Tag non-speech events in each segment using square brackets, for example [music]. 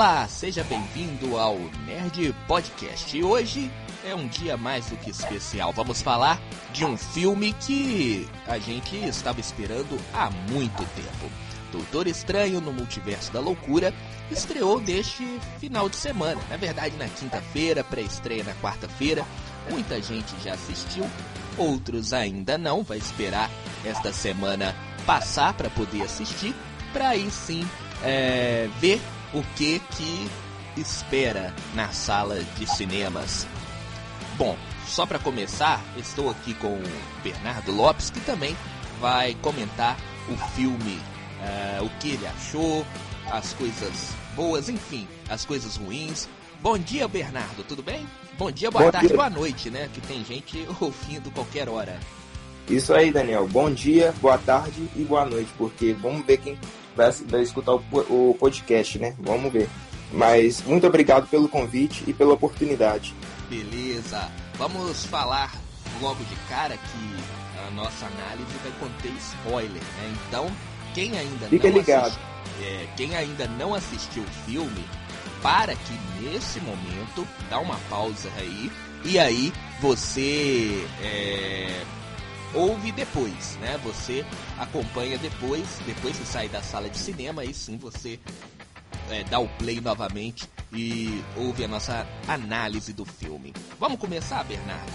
Olá, seja bem-vindo ao Nerd Podcast. E hoje é um dia mais do que especial. Vamos falar de um filme que a gente estava esperando há muito tempo. Doutor Estranho no Multiverso da Loucura estreou neste final de semana. Na verdade, na quinta-feira, pré-estreia na quarta-feira. Muita gente já assistiu, outros ainda não. Vai esperar esta semana passar para poder assistir, para aí sim é, ver o que que espera na sala de cinemas. Bom, só para começar, estou aqui com o Bernardo Lopes, que também vai comentar o filme, uh, o que ele achou, as coisas boas, enfim, as coisas ruins. Bom dia, Bernardo, tudo bem? Bom dia, boa Bom tarde, dia. boa noite, né? Que tem gente [laughs] ouvindo qualquer hora. Isso aí, Daniel. Bom dia, boa tarde e boa noite, porque vamos ver quem vai, vai escutar o, o podcast, né? Vamos ver. Mas muito obrigado pelo convite e pela oportunidade. Beleza. Vamos falar logo de cara que a nossa análise vai conter spoiler, né? Então, quem ainda Fica não ligado. Assist... É, quem ainda não assistiu o filme, para que nesse momento dá uma pausa aí e aí você é, ouve depois, né? Você acompanha depois, depois que sai da sala de cinema, aí sim você é, dá o play novamente e ouve a nossa análise do filme. Vamos começar, Bernardo?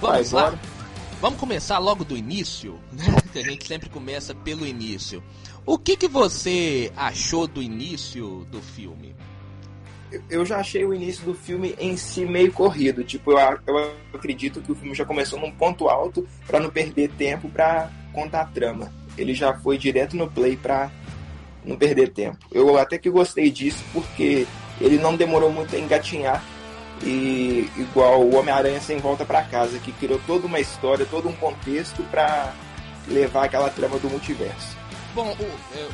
Vamos Vai, lá? Bora. Vamos começar logo do início, [laughs] né? Que a gente sempre começa pelo início. O que, que você achou do início do filme? Eu já achei o início do filme em si meio corrido. Tipo, eu, eu acredito que o filme já começou num ponto alto para não perder tempo para contar a trama. Ele já foi direto no play para não perder tempo. Eu até que gostei disso porque ele não demorou muito a engatinhar e igual o Homem-Aranha sem volta para casa, que criou toda uma história, todo um contexto para levar aquela trama do multiverso. Bom, o, eu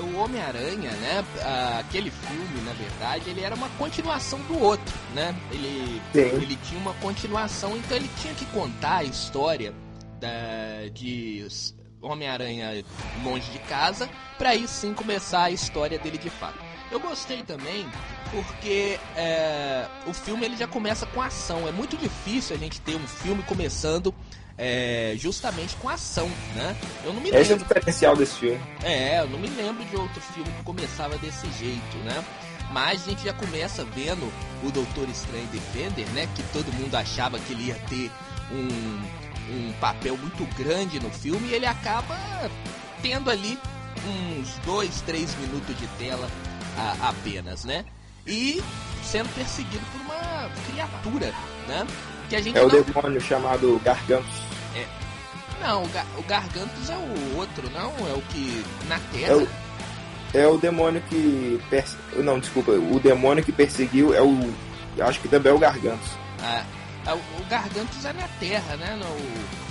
o Homem-Aranha, né? Aquele filme, na verdade, ele era uma continuação do outro, né? Ele, ele tinha uma continuação, então ele tinha que contar a história da, de Homem-Aranha longe de casa, para aí sim começar a história dele de fato. Eu gostei também porque é, o filme ele já começa com ação. É muito difícil a gente ter um filme começando é, justamente com ação, né? Eu não me Esse lembro... é o diferencial desse filme. É, eu não me lembro de outro filme que começava desse jeito, né? Mas a gente já começa vendo o Doutor Estranho Defender, né? Que todo mundo achava que ele ia ter um, um papel muito grande no filme e ele acaba tendo ali uns dois, três minutos de tela a, apenas, né? E sendo perseguido por uma criatura, né? Que a gente é não... o demônio chamado Gargantos. É. Não, o, Gar o Gargantos é o outro, não? É o que. Na Terra. É o, é o demônio que. Perse... Não, desculpa. O demônio que perseguiu é o. Acho que também é o Gargantos. Ah, é, o Gargantos é na Terra, né? No,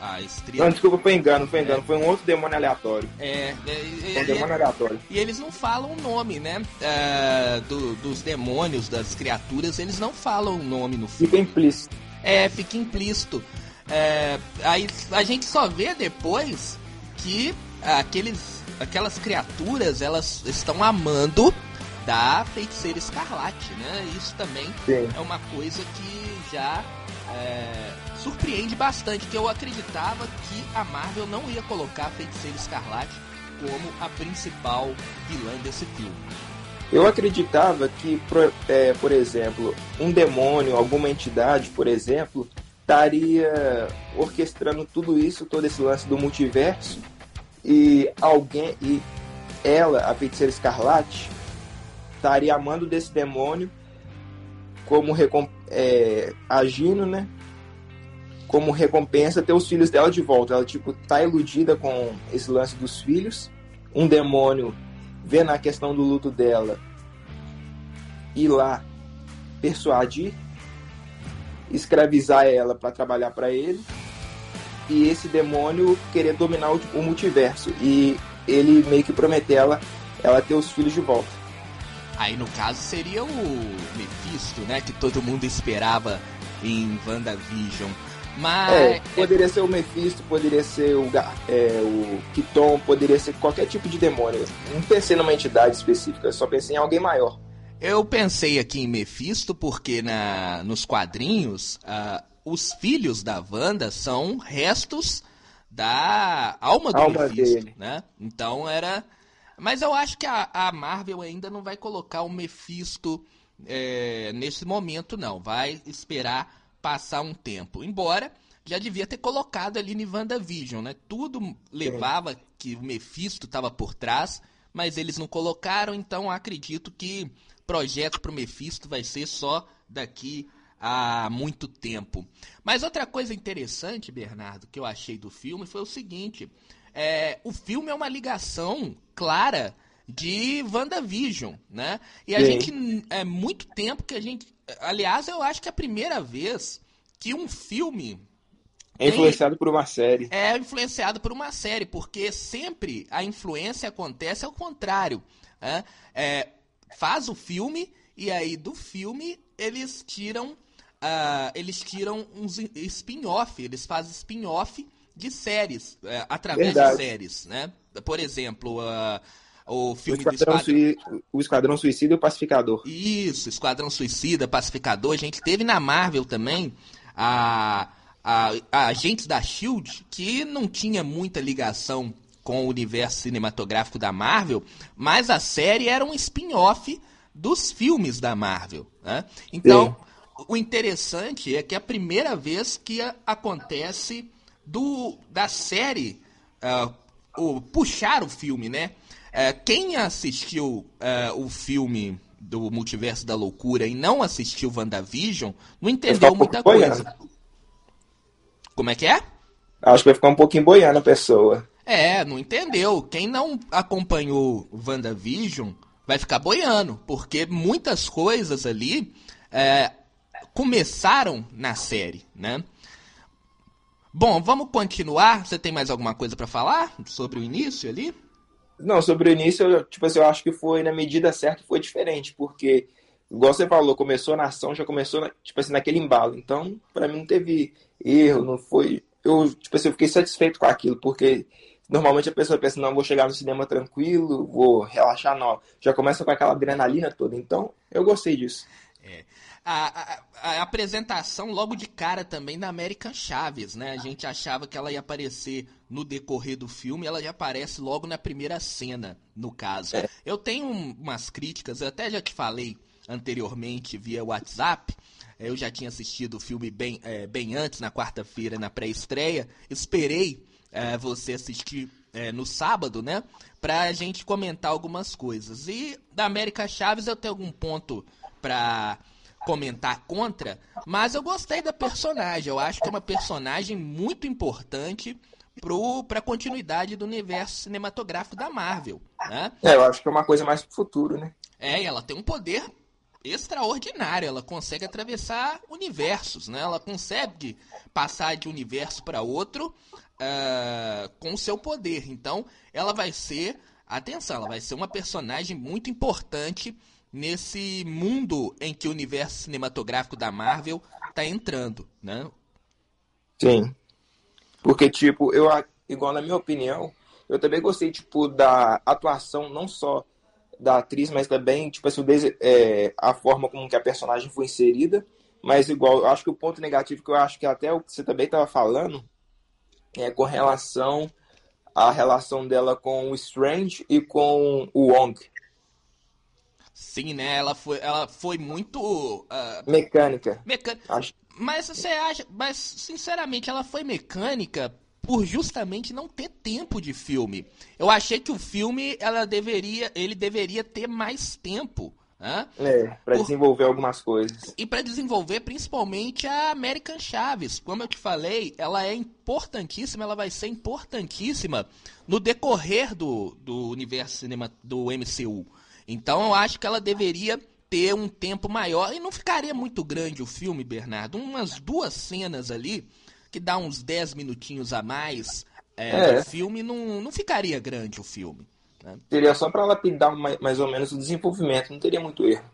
a estrela. Não, desculpa, foi engano, foi engano. É. Foi um outro demônio aleatório. É, é, um demônio aleatório. E eles não falam o nome, né? Uh, do, dos demônios, das criaturas, eles não falam o nome no filme. Fica implícito. É, fica implícito. É, aí a gente só vê depois que aqueles, aquelas criaturas elas estão amando da feiticeira escarlate, né? Isso também Sim. é uma coisa que já é, surpreende bastante, que eu acreditava que a Marvel não ia colocar a feiticeira escarlate como a principal vilã desse filme. Eu acreditava que, é, por exemplo, um demônio, alguma entidade, por exemplo, estaria orquestrando tudo isso, todo esse lance do multiverso, e alguém, e ela, a feiticeira escarlate, estaria amando desse demônio, como é, agindo, né? Como recompensa ter os filhos dela de volta. Ela, tipo, tá iludida com esse lance dos filhos. Um demônio vendo a questão do luto dela ir lá persuadir escravizar ela para trabalhar para ele e esse demônio querer dominar o, o, multiverso e ele meio que prometer ela ela ter os filhos de volta. Aí no caso seria o Mephisto, né, que todo mundo esperava em WandaVision. Mas. É, poderia ser o Mephisto, poderia ser o, é, o Kiton, poderia ser qualquer tipo de demônio. Não pensei numa entidade específica, só pensei em alguém maior. Eu pensei aqui em Mephisto porque na, nos quadrinhos uh, os filhos da Wanda são restos da alma do alma Mephisto, dele. né? Então era. Mas eu acho que a, a Marvel ainda não vai colocar o Mephisto é, nesse momento, não. Vai esperar passar um tempo. Embora já devia ter colocado ali em WandaVision, né? Tudo levava que o Mephisto estava por trás, mas eles não colocaram, então acredito que projeto para o Mephisto vai ser só daqui a muito tempo. Mas outra coisa interessante, Bernardo, que eu achei do filme foi o seguinte: é, o filme é uma ligação clara de WandaVision, né? E a Sim. gente é muito tempo que a gente, aliás, eu acho que é a primeira vez que um filme é influenciado por uma série. É influenciado por uma série, porque sempre a influência acontece ao contrário. Né? É, faz o filme e aí do filme eles tiram uh, eles tiram uns spin-off, eles fazem spin-off de séries, uh, através Verdade. de séries, né? Por exemplo, uh, o filme o Esquadrão, do Esquadrão... o Esquadrão Suicida e o Pacificador. Isso, Esquadrão Suicida, Pacificador. A gente teve na Marvel também a, a, a agentes da SHIELD que não tinha muita ligação com o universo cinematográfico da Marvel, mas a série era um spin-off dos filmes da Marvel. Né? Então, o interessante é que é a primeira vez que acontece do da série uh, o, puxar o filme, né? Uh, quem assistiu uh, o filme do Multiverso da Loucura e não assistiu WandaVision não entendeu muita coisa. Como é que é? Acho que vai ficar um pouquinho boiando a pessoa. É, não entendeu. Quem não acompanhou WandaVision vai ficar boiando, porque muitas coisas ali é, começaram na série, né? Bom, vamos continuar. Você tem mais alguma coisa para falar sobre o início ali? Não, sobre o início, eu, tipo assim, eu acho que foi na medida certa foi diferente, porque igual você falou, começou na ação, já começou tipo assim naquele embalo. Então, para mim não teve erro, não foi, eu tipo assim, eu fiquei satisfeito com aquilo, porque normalmente a pessoa pensa, não, vou chegar no cinema tranquilo, vou relaxar, não. Já começa com aquela adrenalina toda. Então, eu gostei disso. É a, a, a, apresentação logo de cara também da American Chaves, né? A gente achava que ela ia aparecer no decorrer do filme, ela já aparece logo na primeira cena, no caso. É. Eu tenho umas críticas, eu até já te falei anteriormente via WhatsApp. Eu já tinha assistido o filme bem, é, bem antes, na quarta-feira, na pré-estreia. Esperei é, você assistir é, no sábado, né? Pra gente comentar algumas coisas. E da América Chaves eu tenho algum ponto pra comentar contra, mas eu gostei da personagem. Eu acho que é uma personagem muito importante para a continuidade do universo cinematográfico da Marvel. Né? É, eu acho que é uma coisa mais pro futuro, né? É, e ela tem um poder extraordinário. Ela consegue atravessar universos, né? Ela consegue passar de um universo para outro uh, com o seu poder. Então, ela vai ser, atenção, ela vai ser uma personagem muito importante nesse mundo em que o universo cinematográfico da Marvel está entrando, né? Sim. Porque, tipo, eu, igual na minha opinião, eu também gostei, tipo, da atuação, não só da atriz, mas também, tipo assim, é, a forma como que a personagem foi inserida. Mas, igual, eu acho que o ponto negativo que eu acho que até o que você também estava falando é com relação à relação dela com o Strange e com o Wong. Sim, né? Ela foi, ela foi muito. Uh, mecânica. Mecânica. Acho... Mas você acha. Mas, sinceramente, ela foi mecânica por justamente não ter tempo de filme. Eu achei que o filme ela deveria, ele deveria ter mais tempo. Né? É, para por... desenvolver algumas coisas. E para desenvolver principalmente a American Chaves. Como eu te falei, ela é importantíssima, ela vai ser importantíssima no decorrer do, do universo cinema do MCU. Então eu acho que ela deveria ter um tempo maior e não ficaria muito grande o filme, Bernardo. Umas duas cenas ali, que dá uns 10 minutinhos a mais é, é. do filme, não, não ficaria grande o filme. Né? Seria só para lapidar mais ou menos o desenvolvimento, não teria muito erro.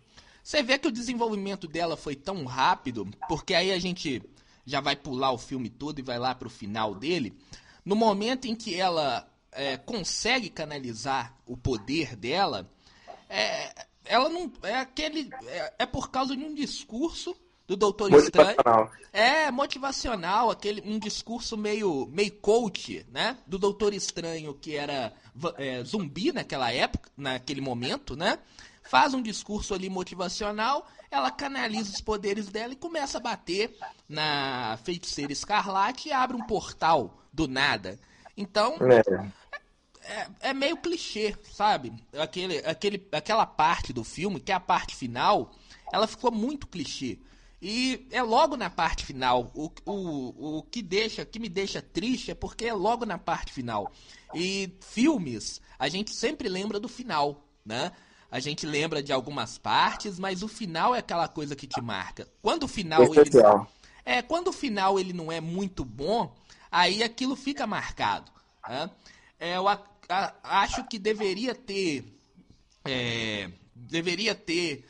Você vê que o desenvolvimento dela foi tão rápido, porque aí a gente já vai pular o filme todo e vai lá pro final dele. No momento em que ela é, consegue canalizar o poder dela, é, ela não. É aquele. É, é, por causa de um discurso do Doutor Estranho. É motivacional, aquele, um discurso meio, meio coach, né? Do Doutor Estranho, que era é, zumbi naquela época, naquele momento, né? Faz um discurso ali motivacional, ela canaliza os poderes dela e começa a bater na feiticeira escarlate e abre um portal do nada. Então, é é, é meio clichê, sabe? Aquele, aquele, aquela parte do filme, que é a parte final, ela ficou muito clichê. E é logo na parte final. O, o, o que deixa, que me deixa triste é porque é logo na parte final. E filmes, a gente sempre lembra do final, né? A gente lembra de algumas partes, mas o final é aquela coisa que te marca. Quando o final ele, é quando o final ele não é muito bom, aí aquilo fica marcado. Né? É, eu, a, acho que deveria ter. É, deveria ter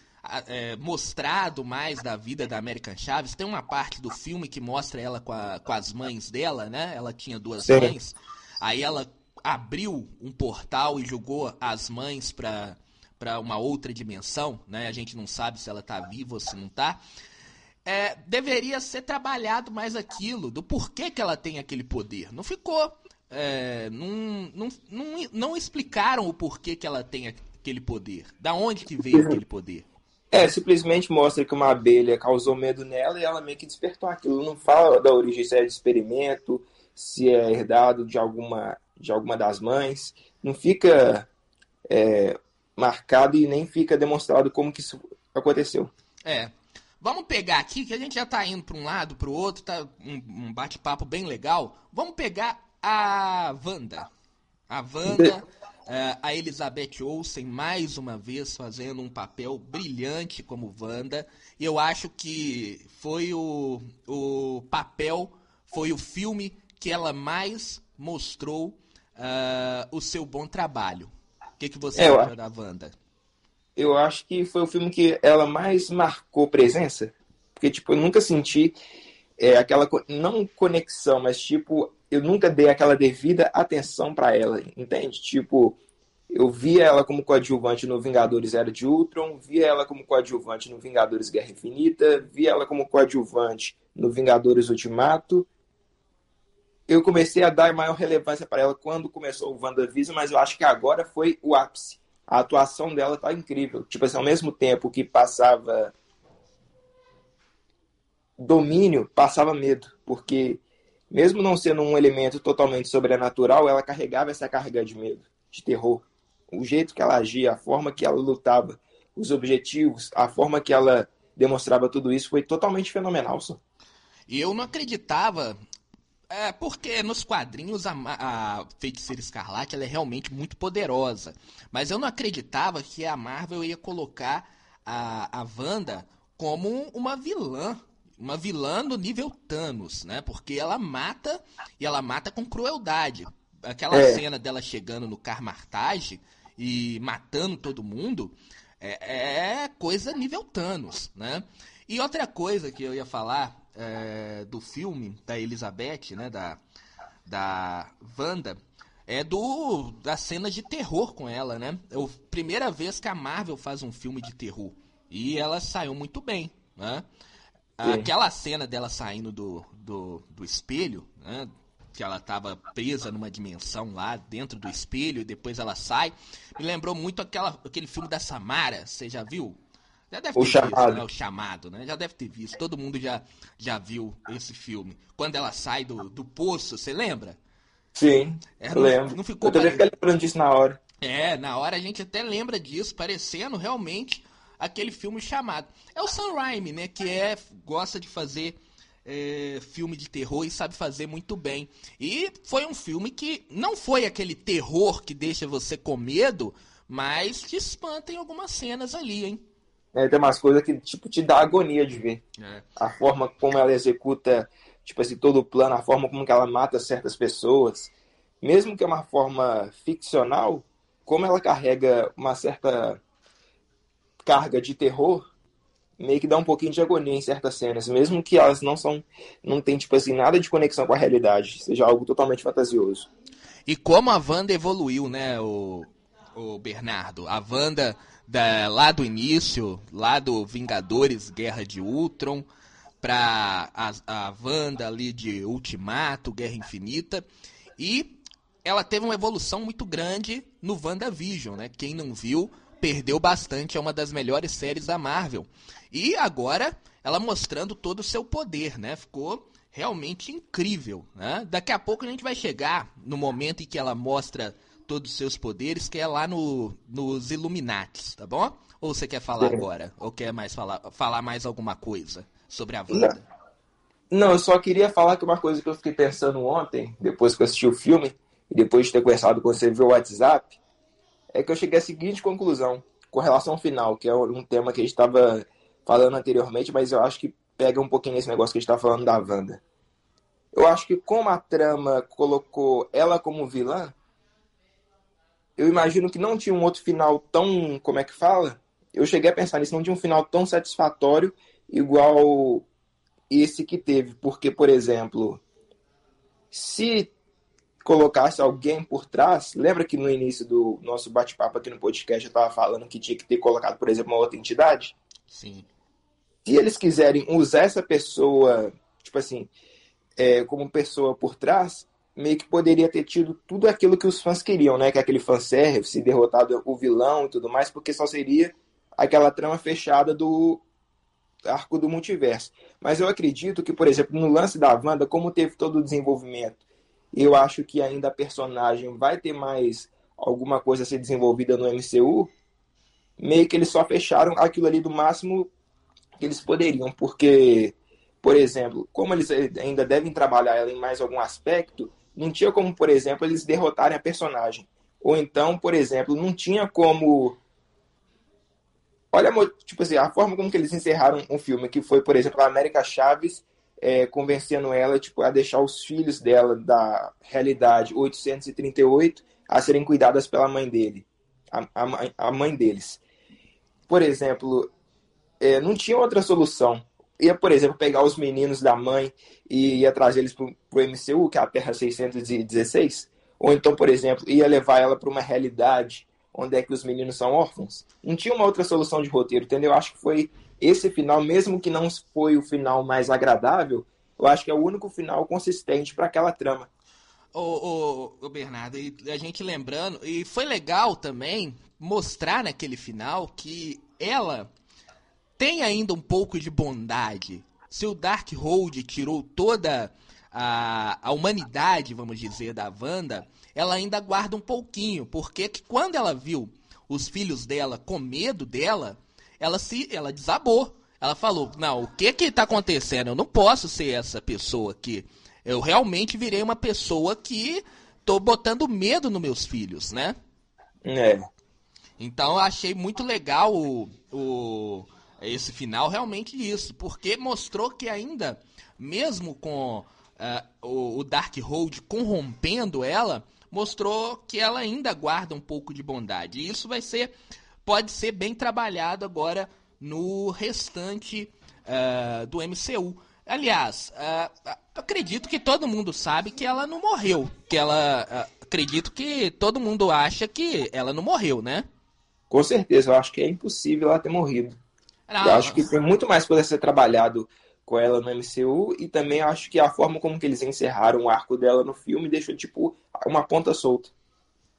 é, mostrado mais da vida da American Chaves. Tem uma parte do filme que mostra ela com, a, com as mães dela, né? Ela tinha duas Sim. mães. Aí ela abriu um portal e jogou as mães para para uma outra dimensão, né? A gente não sabe se ela tá viva ou se não tá. É, deveria ser trabalhado mais aquilo, do porquê que ela tem aquele poder. Não ficou é, não, não, não, não explicaram o porquê que ela tem aquele poder. Da onde que veio aquele poder. É, simplesmente mostra que uma abelha causou medo nela e ela meio que despertou aquilo. Não fala da origem, se é de experimento, se é herdado de alguma, de alguma das mães. Não fica é, marcado e nem fica demonstrado como que isso aconteceu. É. Vamos pegar aqui, que a gente já está indo para um lado, para o outro, tá um, um bate-papo bem legal. Vamos pegar a Wanda. A Wanda, é, a Elizabeth Olsen, mais uma vez fazendo um papel brilhante como Wanda. Eu acho que foi o, o papel, foi o filme que ela mais mostrou uh, o seu bom trabalho. O que, que você é, acha da Wanda? Eu acho que foi o filme que ela mais marcou presença. Porque, tipo, eu nunca senti é, aquela, não conexão, mas, tipo, eu nunca dei aquela devida atenção para ela, entende? Tipo, eu via ela como coadjuvante no Vingadores Era de Ultron, via ela como coadjuvante no Vingadores Guerra Infinita, via ela como coadjuvante no Vingadores Ultimato. Eu comecei a dar maior relevância para ela quando começou o WandaVision, mas eu acho que agora foi o ápice. A atuação dela tá incrível. Tipo assim, ao mesmo tempo que passava domínio, passava medo, porque mesmo não sendo um elemento totalmente sobrenatural, ela carregava essa carga de medo, de terror. O jeito que ela agia, a forma que ela lutava, os objetivos, a forma que ela demonstrava tudo isso foi totalmente fenomenal. Só. E eu não acreditava, é, porque nos quadrinhos a, a Feiticeira Escarlate ela é realmente muito poderosa. Mas eu não acreditava que a Marvel ia colocar a, a Wanda como uma vilã uma vilã do nível Thanos, né? Porque ela mata e ela mata com crueldade. Aquela é. cena dela chegando no Carmartage e matando todo mundo é, é, coisa nível Thanos, né? E outra coisa que eu ia falar é, do filme da Elizabeth, né? Da, da Wanda, é do das cenas de terror com ela, né? É a primeira vez que a Marvel faz um filme de terror. E ela saiu muito bem, né? Aquela cena dela saindo do, do, do espelho, né? Que ela estava presa numa dimensão lá dentro do espelho e depois ela sai. Me lembrou muito aquela, aquele filme da Samara, você já viu? Já deve ter o visto, chamado. né? O chamado, né? Já deve ter visto. Todo mundo já, já viu esse filme. Quando ela sai do, do poço, você lembra? Sim, é, não, lembro. Não ficou eu também fiquei lembrando disso na hora. É, na hora a gente até lembra disso, parecendo realmente aquele filme chamado. É o Sam Raimi, né? Que é, gosta de fazer é, filme de terror e sabe fazer muito bem. E foi um filme que não foi aquele terror que deixa você com medo, mas te espanta em algumas cenas ali, hein? É, tem umas coisas que tipo, te dá agonia de ver. É. A forma como ela executa, tipo assim, todo o plano, a forma como ela mata certas pessoas. Mesmo que é uma forma ficcional, como ela carrega uma certa carga de terror, meio que dá um pouquinho de agonia em certas cenas, mesmo que elas não são, não tem tipo assim nada de conexão com a realidade, seja algo totalmente fantasioso. E como a Wanda evoluiu, né, o, o Bernardo? A Wanda da, lá do início, lá do Vingadores Guerra de Ultron, pra a, a Wanda ali de Ultimato, Guerra Infinita. E ela teve uma evolução muito grande no WandaVision, né? Quem não viu, perdeu bastante, é uma das melhores séries da Marvel. E agora ela mostrando todo o seu poder, né? Ficou realmente incrível, né? Daqui a pouco a gente vai chegar no momento em que ela mostra todos os seus poderes, que é lá no, nos Illuminates, tá bom? Ou você quer falar agora? Ou quer mais falar, falar mais alguma coisa sobre a Wanda? Não. Não, eu só queria falar que uma coisa que eu fiquei pensando ontem, depois que eu assisti o filme, e depois de ter conversado com você via WhatsApp, é que eu cheguei à seguinte conclusão com relação ao final, que é um tema que a gente estava falando anteriormente, mas eu acho que pega um pouquinho nesse negócio que a gente está falando da Wanda. Eu acho que como a trama colocou ela como vilã, eu imagino que não tinha um outro final tão, como é que fala? Eu cheguei a pensar nisso, não tinha um final tão satisfatório igual esse que teve, porque, por exemplo, se colocasse alguém por trás. Lembra que no início do nosso bate-papo aqui no podcast eu estava falando que tinha que ter colocado, por exemplo, uma outra entidade? Sim. Se eles quiserem usar essa pessoa, tipo assim, é, como pessoa por trás, meio que poderia ter tido tudo aquilo que os fãs queriam, né? Que é aquele fanservice, derrotado o vilão e tudo mais, porque só seria aquela trama fechada do arco do multiverso. Mas eu acredito que, por exemplo, no lance da Wanda, como teve todo o desenvolvimento eu acho que ainda a personagem vai ter mais alguma coisa a ser desenvolvida no MCU. Meio que eles só fecharam aquilo ali do máximo que eles poderiam, porque, por exemplo, como eles ainda devem trabalhar ela em mais algum aspecto, não tinha como, por exemplo, eles derrotarem a personagem. Ou então, por exemplo, não tinha como. Olha, tipo assim, a forma como que eles encerraram um filme, que foi, por exemplo, a América Chaves é, convencendo ela tipo, a deixar os filhos dela da realidade 838 a serem cuidadas pela mãe dele, a, a, a mãe deles. Por exemplo, é, não tinha outra solução. Ia, por exemplo, pegar os meninos da mãe e ia trazer eles para o MCU, que é a Terra 616. Ou então, por exemplo, ia levar ela para uma realidade onde é que os meninos são órfãos. Não tinha uma outra solução de roteiro, entendeu? Acho que foi esse final, mesmo que não foi o final mais agradável, eu acho que é o único final consistente para aquela trama. Ô, ô, ô, Bernardo, e a gente lembrando, e foi legal também mostrar naquele final que ela tem ainda um pouco de bondade. Se o Darkhold tirou toda a, a humanidade, vamos dizer, da Wanda, ela ainda guarda um pouquinho, porque que quando ela viu os filhos dela com medo dela, ela se ela desabou. Ela falou: "Não, o que que tá acontecendo? Eu não posso ser essa pessoa aqui. Eu realmente virei uma pessoa que tô botando medo nos meus filhos, né?" É. Então eu achei muito legal o, o esse final realmente isso, porque mostrou que ainda mesmo com uh, o, o Darkhold corrompendo ela, mostrou que ela ainda guarda um pouco de bondade. E isso vai ser pode ser bem trabalhado agora no restante uh, do MCU. Aliás, uh, acredito que todo mundo sabe que ela não morreu. Que ela. Uh, acredito que todo mundo acha que ela não morreu, né? Com certeza, eu acho que é impossível ela ter morrido. Não, eu acho que tem muito mais coisa a ser trabalhado com ela no MCU e também acho que a forma como que eles encerraram o arco dela no filme deixou tipo uma ponta solta.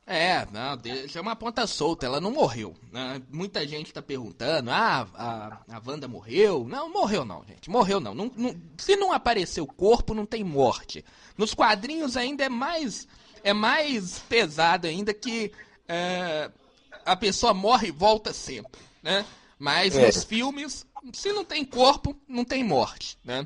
É, não, deixa uma ponta solta, ela não morreu. Né? Muita gente tá perguntando, ah, a, a Wanda morreu. Não, morreu não, gente, morreu não. não, não se não aparecer o corpo, não tem morte. Nos quadrinhos ainda é mais, é mais pesado ainda que é, a pessoa morre e volta sempre, né? Mas é. nos filmes, se não tem corpo, não tem morte, né?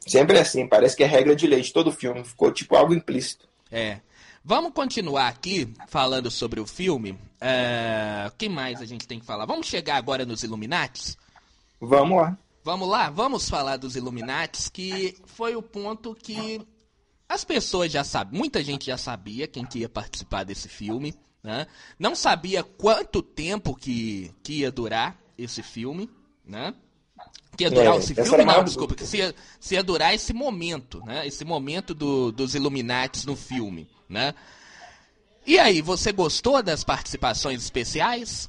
Sempre assim, parece que é regra de lei de todo filme, ficou tipo algo implícito. É. Vamos continuar aqui falando sobre o filme. É... O que mais a gente tem que falar? Vamos chegar agora nos Illuminates? Vamos lá. Vamos lá, vamos falar dos Illuminates, que foi o ponto que as pessoas já sabem, muita gente já sabia quem que ia participar desse filme, né? Não sabia quanto tempo que, que ia durar esse filme, né? Que ia durar é, esse filme, não, desculpa, que se ia, se ia durar esse momento, né? Esse momento do, dos Illuminati no filme, né? E aí, você gostou das participações especiais?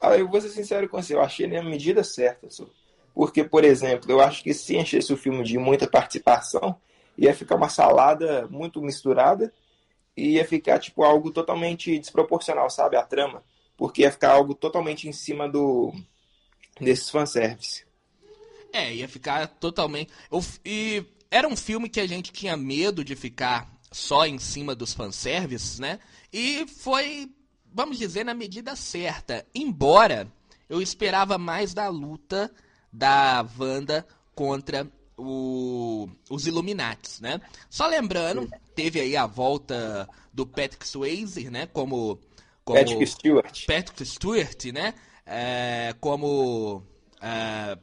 Ah, eu vou ser sincero com você, eu achei na medida certa. Só. Porque, por exemplo, eu acho que se enchesse o filme de muita participação, ia ficar uma salada muito misturada e ia ficar tipo algo totalmente desproporcional, sabe, a trama, porque ia ficar algo totalmente em cima do desses fanservice. É, ia ficar totalmente. E era um filme que a gente tinha medo de ficar só em cima dos fanservices, né? E foi, vamos dizer, na medida certa. Embora eu esperava mais da luta da Wanda contra o, os Illuminates, né? Só lembrando, teve aí a volta do Patrick Swayze, né? Como, como Patrick Stewart. Patrick Stewart, né? É, como é,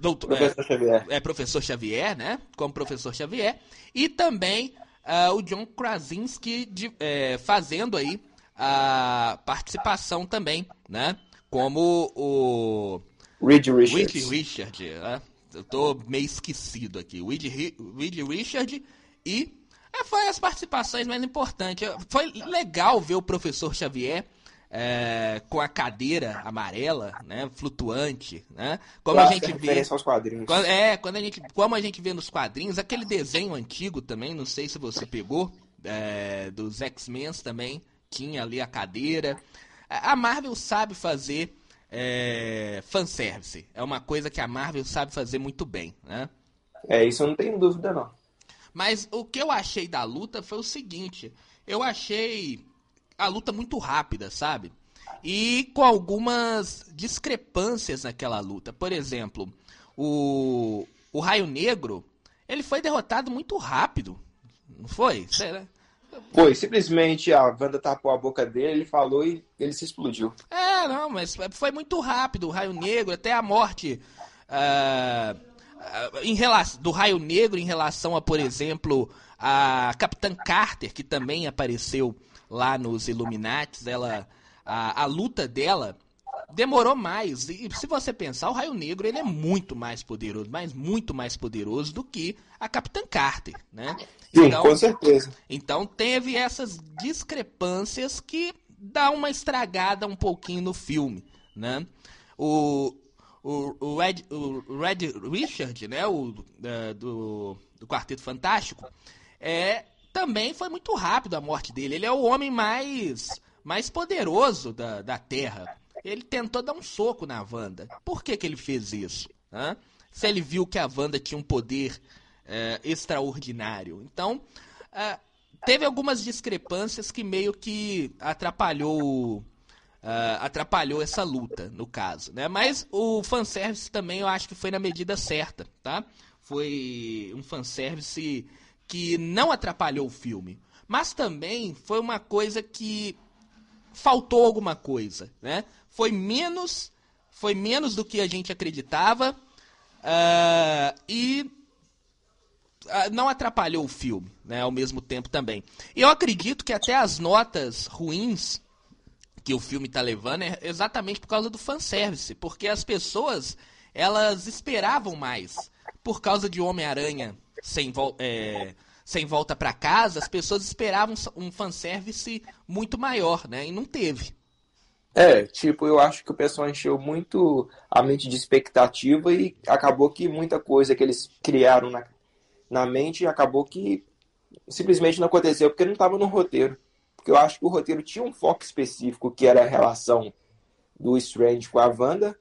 doutor, professor é, Xavier. É professor Xavier, né? Como professor Xavier e também uh, o John Krasinski de, é, fazendo aí a participação também, né? Como o Reed Richards. Reed Richard, né? Eu tô meio esquecido aqui. Reed, Reed Richard e é, foi as participações mais importantes. Foi legal ver o professor Xavier é, com a cadeira amarela, né, flutuante, né? Como a gente vê aos quadrinhos. Quando, é, quando a gente, como a gente vê nos quadrinhos, aquele desenho antigo também, não sei se você pegou, é, dos X-Men também tinha ali a cadeira. A Marvel sabe fazer é, fanservice. É uma coisa que a Marvel sabe fazer muito bem, né? É, isso eu não tenho dúvida não. Mas o que eu achei da luta foi o seguinte, eu achei a luta muito rápida, sabe? E com algumas discrepâncias naquela luta. Por exemplo, o, o Raio Negro, ele foi derrotado muito rápido. Não foi? Será? Foi, simplesmente a Wanda tapou a boca dele, ele falou e ele se explodiu. É, não, mas foi muito rápido. O Raio Negro, até a morte uh, uh, em relação, do Raio Negro em relação a, por exemplo, a Capitã Carter, que também apareceu lá nos Illuminates, ela a, a luta dela demorou mais. E se você pensar, o Raio Negro ele é muito mais poderoso, mas muito mais poderoso do que a Capitã Carter, né? Sim, então, com certeza. Então teve essas discrepâncias que dá uma estragada um pouquinho no filme, né? O o, o, Red, o Red Richard, né, o uh, do, do Quarteto Fantástico, é também foi muito rápido a morte dele. Ele é o homem mais, mais poderoso da, da Terra. Ele tentou dar um soco na Wanda. Por que, que ele fez isso? Hã? Se ele viu que a Wanda tinha um poder é, extraordinário. Então, é, teve algumas discrepâncias que meio que atrapalhou. Uh, atrapalhou essa luta, no caso, né? Mas o fanservice também eu acho que foi na medida certa, tá? Foi um fanservice que não atrapalhou o filme, mas também foi uma coisa que faltou alguma coisa, né? Foi menos, foi menos do que a gente acreditava uh, e uh, não atrapalhou o filme, né? Ao mesmo tempo também. Eu acredito que até as notas ruins que o filme está levando é exatamente por causa do fanservice, porque as pessoas elas esperavam mais por causa de Homem-Aranha sem, é, sem volta para casa, as pessoas esperavam um fanservice muito maior, né? E não teve. É, tipo, eu acho que o pessoal encheu muito a mente de expectativa e acabou que muita coisa que eles criaram na, na mente acabou que simplesmente não aconteceu porque não estava no roteiro. Porque eu acho que o roteiro tinha um foco específico que era a relação do Strange com a Wanda,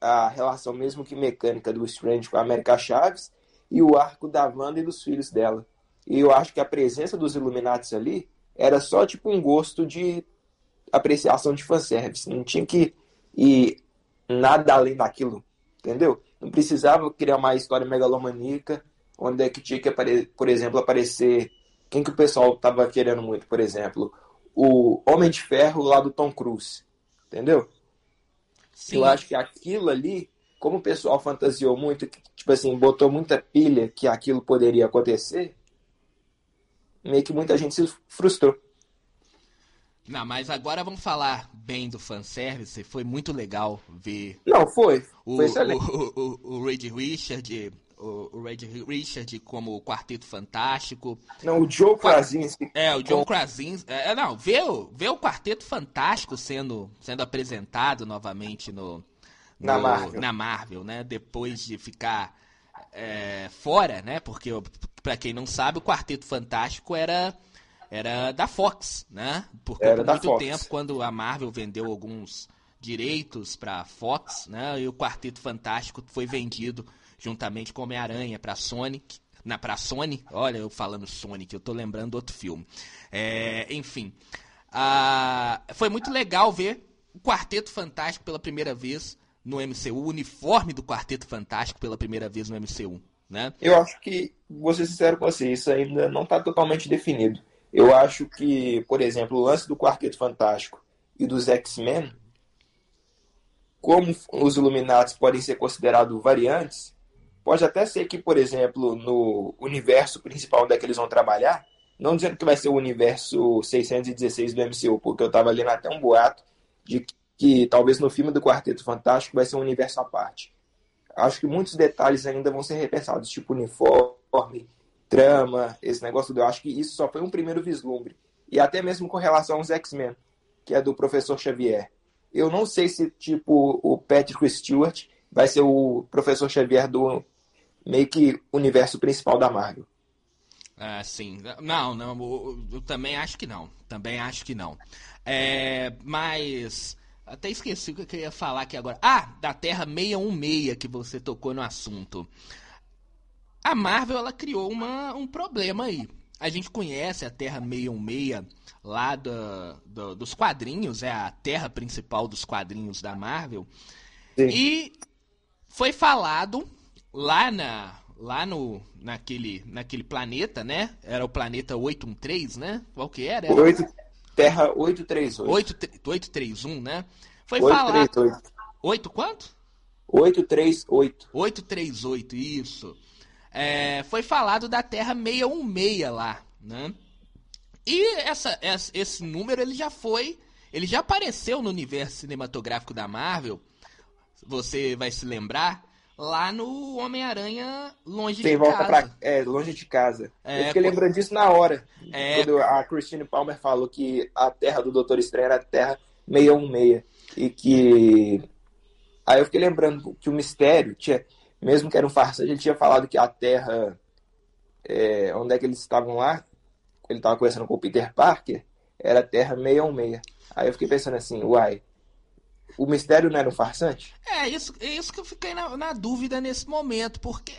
a relação mesmo que mecânica do Strange com a América Chaves e o arco da Wanda e dos filhos dela. E eu acho que a presença dos Illuminatis ali era só tipo um gosto de apreciação de fanservice. Não tinha que ir nada além daquilo, entendeu? Não precisava criar uma história megalomaníaca, onde é que tinha que, por exemplo, aparecer quem que o pessoal estava querendo muito, por exemplo, o Homem de Ferro lá do Tom Cruise, entendeu? Sim. Eu acho que aquilo ali como o pessoal fantasiou muito, tipo assim, botou muita pilha que aquilo poderia acontecer, meio que muita gente se frustrou. Não, mas agora vamos falar bem do fanservice. Foi muito legal ver. Não, foi. O, foi excelente. o, o, o Reed Richard, o, o Reed Richard como o Quarteto Fantástico. Não, o Joe Krasinski. É, o John Krasinski. É, não, ver o, ver o Quarteto Fantástico sendo, sendo apresentado novamente no, no- Na Marvel. na Marvel, né? Depois de ficar é, fora, né? Porque, pra quem não sabe, o Quarteto Fantástico era, era da Fox, né? Por, muito Fox. tempo, quando a Marvel vendeu alguns direitos pra Fox, né? E o Quarteto Fantástico foi vendido juntamente com Homem-Aranha pra Sonic. Na, pra Sony, olha eu falando Sonic, eu tô lembrando outro filme. É, enfim, ah, foi muito legal ver o Quarteto Fantástico pela primeira vez no MCU, o uniforme do Quarteto Fantástico pela primeira vez no MCU, né? Eu acho que, vou ser sincero com você, isso ainda não está totalmente definido. Eu acho que, por exemplo, o lance do Quarteto Fantástico e dos X-Men, como os Illuminati podem ser considerados variantes, pode até ser que, por exemplo, no universo principal onde é que eles vão trabalhar, não dizendo que vai ser o universo 616 do MCU, porque eu estava lendo até um boato de que, que talvez no filme do Quarteto Fantástico vai ser um universo à parte. Acho que muitos detalhes ainda vão ser repensados, tipo uniforme, trama, esse negócio. Eu acho que isso só foi um primeiro vislumbre. E até mesmo com relação aos X-Men, que é do Professor Xavier. Eu não sei se, tipo, o Patrick Stewart vai ser o Professor Xavier do meio que universo principal da Marvel. Ah, sim. Não, não, eu, eu também acho que não. Também acho que não. É, mas. Até esqueci o que eu queria falar aqui agora. Ah, da Terra 616 que você tocou no assunto. A Marvel ela criou uma, um problema aí. A gente conhece a Terra 616 lá do, do- dos quadrinhos, é a terra principal dos quadrinhos da Marvel. Sim. E foi falado lá na lá no naquele naquele planeta, né? Era o planeta 813, né? Qual que era? Era Oito, Terra 838. 8, 831, né? Foi falado 838. 8 quanto? 838. 838, isso. É, foi falado da Terra 616 lá, né? E essa- esse número ele já foi, ele já apareceu no universo cinematográfico da Marvel. Você vai se lembrar lá no Homem-Aranha Longe Sem de volta Casa. pra. É, longe de casa. É, eu fiquei lembrando disso na hora. É. Quando a Christine Palmer falou que a terra do Doutor Estranho era a terra 616. E que. Aí eu fiquei lembrando que o mistério tinha. Mesmo que era um farsante, ele tinha falado que a terra. é, onde é que eles estavam lá? Ele estava conversando com o Peter Parker. Era a terra 616. Aí eu fiquei pensando assim, uai. O mistério não era um farsante? É, isso, é isso que eu fiquei na, na dúvida nesse momento, porque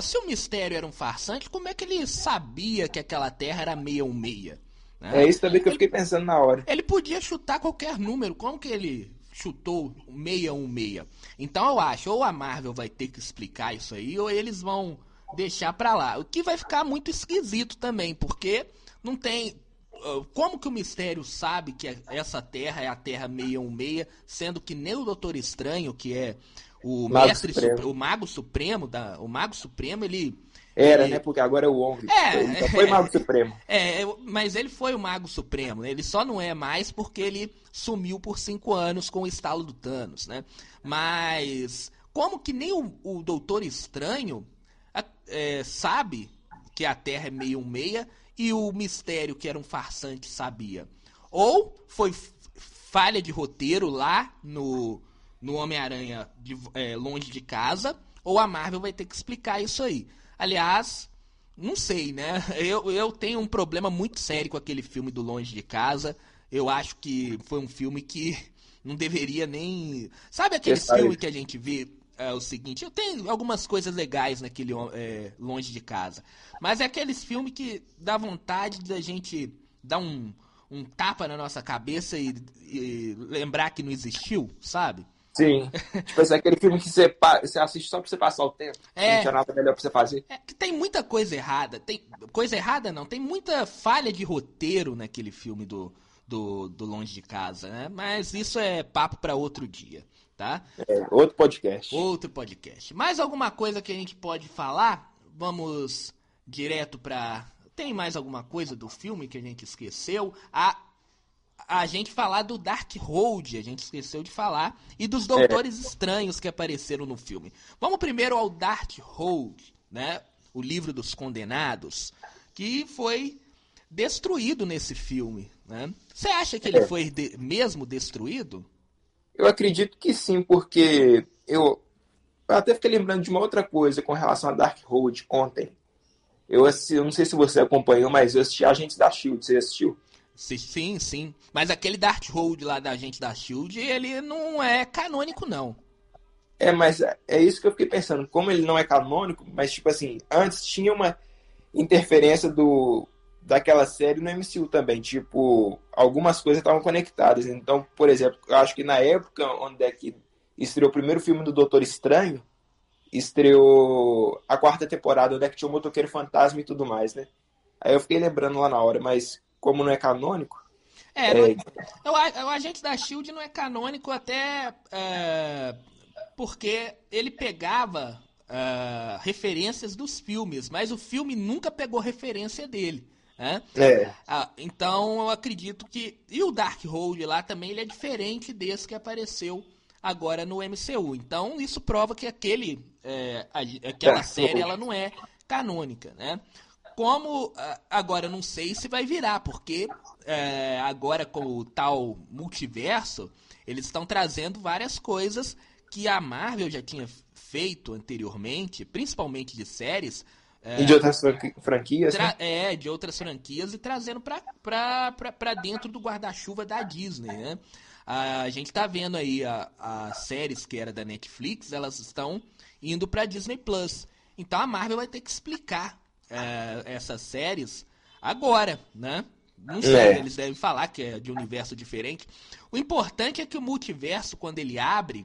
se o mistério era um farsante, como é que ele sabia que aquela terra era 616? Né? É isso também que eu fiquei pensando na hora. Ele podia chutar qualquer número, como que ele chutou 616? Então eu acho, ou a Marvel vai ter que explicar isso aí, ou eles vão deixar pra lá. O que vai ficar muito esquisito também, porque não tem. Ah, Como que o mistério sabe que essa terra é a Terra 616, sendo que nem o Doutor Estranho, que é o Mago mestre, Supremo. Supre- o Mago Supremo, da, o Mago Supremo, ele Era, ele- né? Porque agora é o Wong. É. Então foi Mago [laughs] Supremo. É, eu- mas ele foi o Mago Supremo. né? Ele só não é mais porque ele sumiu por cinco anos com o estalo do Thanos, né? Mas como que nem o, o Doutor Estranho é, sabe que a Terra é 616 e o mistério que era um farsante sabia? Ou foi falha de roteiro lá no, no Homem-Aranha é, longe de casa, ou a Marvel vai ter que explicar isso aí. Aliás, não sei, né? [laughs] Eu, eu tenho um problema muito sério com aquele filme do Longe de Casa. Eu acho que foi um filme que [laughs] não deveria nem. Sabe aquele Detalhe. filme que a gente vê é, o seguinte? Eu tenho algumas coisas legais naquele é, Longe de Casa. Mas é aqueles filmes que dá vontade da gente dar um, um tapa na nossa cabeça e, e lembrar que não existiu, sabe? Sim. [laughs] tipo assim, aquele filme que você, você assiste só pra você passar o tempo. É. Não tinha nada melhor pra você fazer. É que tem muita coisa errada. Tem coisa errada não, tem muita falha de roteiro naquele filme do, do, do Longe de Casa, né? Mas isso é papo pra outro dia, tá? É, outro podcast. Outro podcast. Mais alguma coisa que a gente pode falar? Vamos direto pra. Tem mais alguma coisa do filme que a gente esqueceu? A a gente falar do Dark Hold, a gente esqueceu de falar, e dos Doutores é. Estranhos que apareceram no filme. Vamos primeiro ao Dark Hold, né? O livro dos condenados, que foi destruído nesse filme, né? Você acha que ele é. foi de, mesmo destruído? Eu acredito que sim, porque eu, eu até fiquei lembrando de uma outra coisa com relação a Dark Hold ontem. Eu, assisti, eu não sei se você acompanhou, mas eu assisti Agentes da Shield. Você assistiu? Sim, sim. Mas aquele Dark Hold lá da Agente da Shield, ele não é canônico, não. É, mas é isso que eu fiquei pensando. Como ele não é canônico, mas tipo assim, antes tinha uma interferência do daquela série no MCU também. Tipo, algumas coisas estavam conectadas. Então, por exemplo, eu acho que na época onde é que estreou o primeiro filme do Doutor Estranho, estreou a quarta temporada, onde é que tinha o Motoqueiro Fantasma e tudo mais, né? Aí eu fiquei lembrando lá na hora, mas como não é canônico. É, é... Não, o, o Agente da Shield não é canônico até é, porque ele pegava uh, referências dos filmes, mas o filme nunca pegou referência dele. Né? É. Ah, então eu acredito que. E o Dark Hold lá também ele é diferente desse que apareceu agora no MCU. Então isso prova que aquele, é, aquela Dark série ela não é canônica. Né? Como ah, agora eu não sei se vai virar, porque é, agora com o tal multiverso, eles estão trazendo várias coisas que a Marvel já tinha feito anteriormente, principalmente de séries. É, e de outras franquias? Né? É, de outras franquias e trazendo para dentro do guarda-chuva da Disney, né? A gente está vendo aí as séries que era da Netflix, elas estão indo para Disney Plus. Então a Marvel vai ter que explicar é, essas séries agora, né? Não sei, é. eles devem falar que é de universo diferente. O importante é que o multiverso, quando ele abre,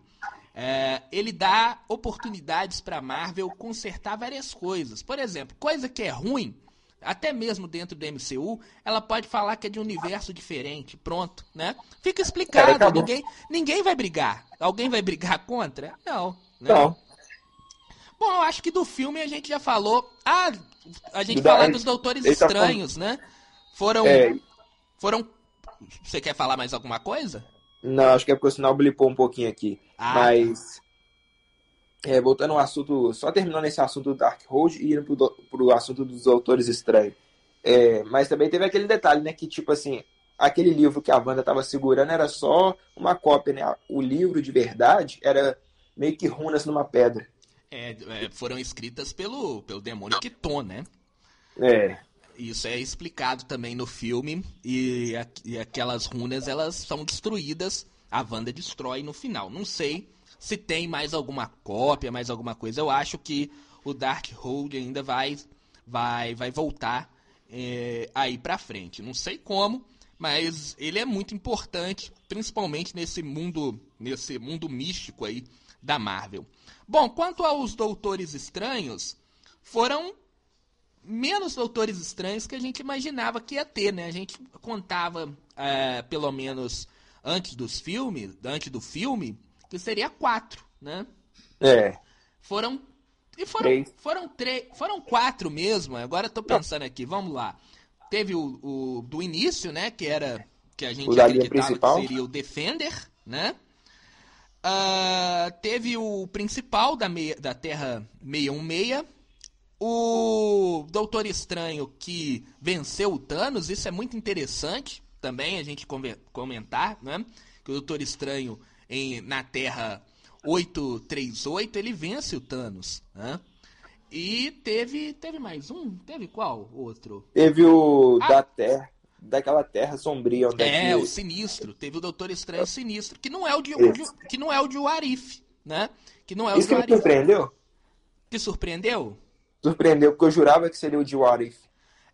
é, ele dá oportunidades para Marvel consertar várias coisas. Por exemplo, coisa que é ruim, até mesmo dentro do MCU, ela pode falar que é de um universo diferente. Pronto, né? Fica explicado. ninguém, ninguém vai brigar. Alguém vai brigar contra? Não. Né? Não. Bom, eu acho que do filme a gente já falou. Ah, a gente fala dos Doutores tá Estranhos, tá né? Foram. É... Foram. Você quer falar mais alguma coisa? Não, acho que é porque o sinal blipou um pouquinho aqui. Ah, tá. Mas. É, voltando ao assunto, só terminando esse assunto do Dark Road e indo pro, pro assunto dos autores estranhos. É, mas também teve aquele detalhe, né? Que tipo assim, aquele livro que a banda estava segurando era só uma cópia, né? O livro de verdade era meio que runas numa pedra. É, é foram escritas pelo, pelo demônio Kiton, né? É. Isso é explicado também no filme e, e aquelas runas elas são destruídas, a Wanda destrói no final. Não sei se tem mais alguma cópia, mais alguma coisa. Eu acho que o Dark Hold ainda vai vai vai voltar é, aí para frente. Não sei como, mas ele é muito importante, principalmente nesse mundo nesse mundo místico aí da Marvel. Bom, quanto aos Doutores Estranhos, foram menos Doutores Estranhos que a gente imaginava que ia ter, né? A gente contava, é, pelo menos antes dos filmes, antes do filme, que seria quatro, né? É. Foram e foram três. foram três, foram quatro mesmo. Agora eu tô pensando aqui, vamos lá. Teve o, o do início, né? Que era que a gente acreditava que seria o Defender, né? Uh, teve o principal da, meia, da Terra 616, o Doutor Estranho que venceu o Thanos, isso é muito interessante também a gente comentar, né? Que o Doutor Estranho em, na Terra 838 ele vence o Thanos, né? E teve teve mais um? Teve qual outro? Teve o ah, da Terra, daquela Terra sombria onde é, é que... o Sinistro. Teve o Doutor Estranho Sinistro, que não é o de, o de que não é o de Warif, né? Que não é o Isso que me surpreendeu? Surpreendeu? Surpreendeu, porque eu jurava que seria o de What If.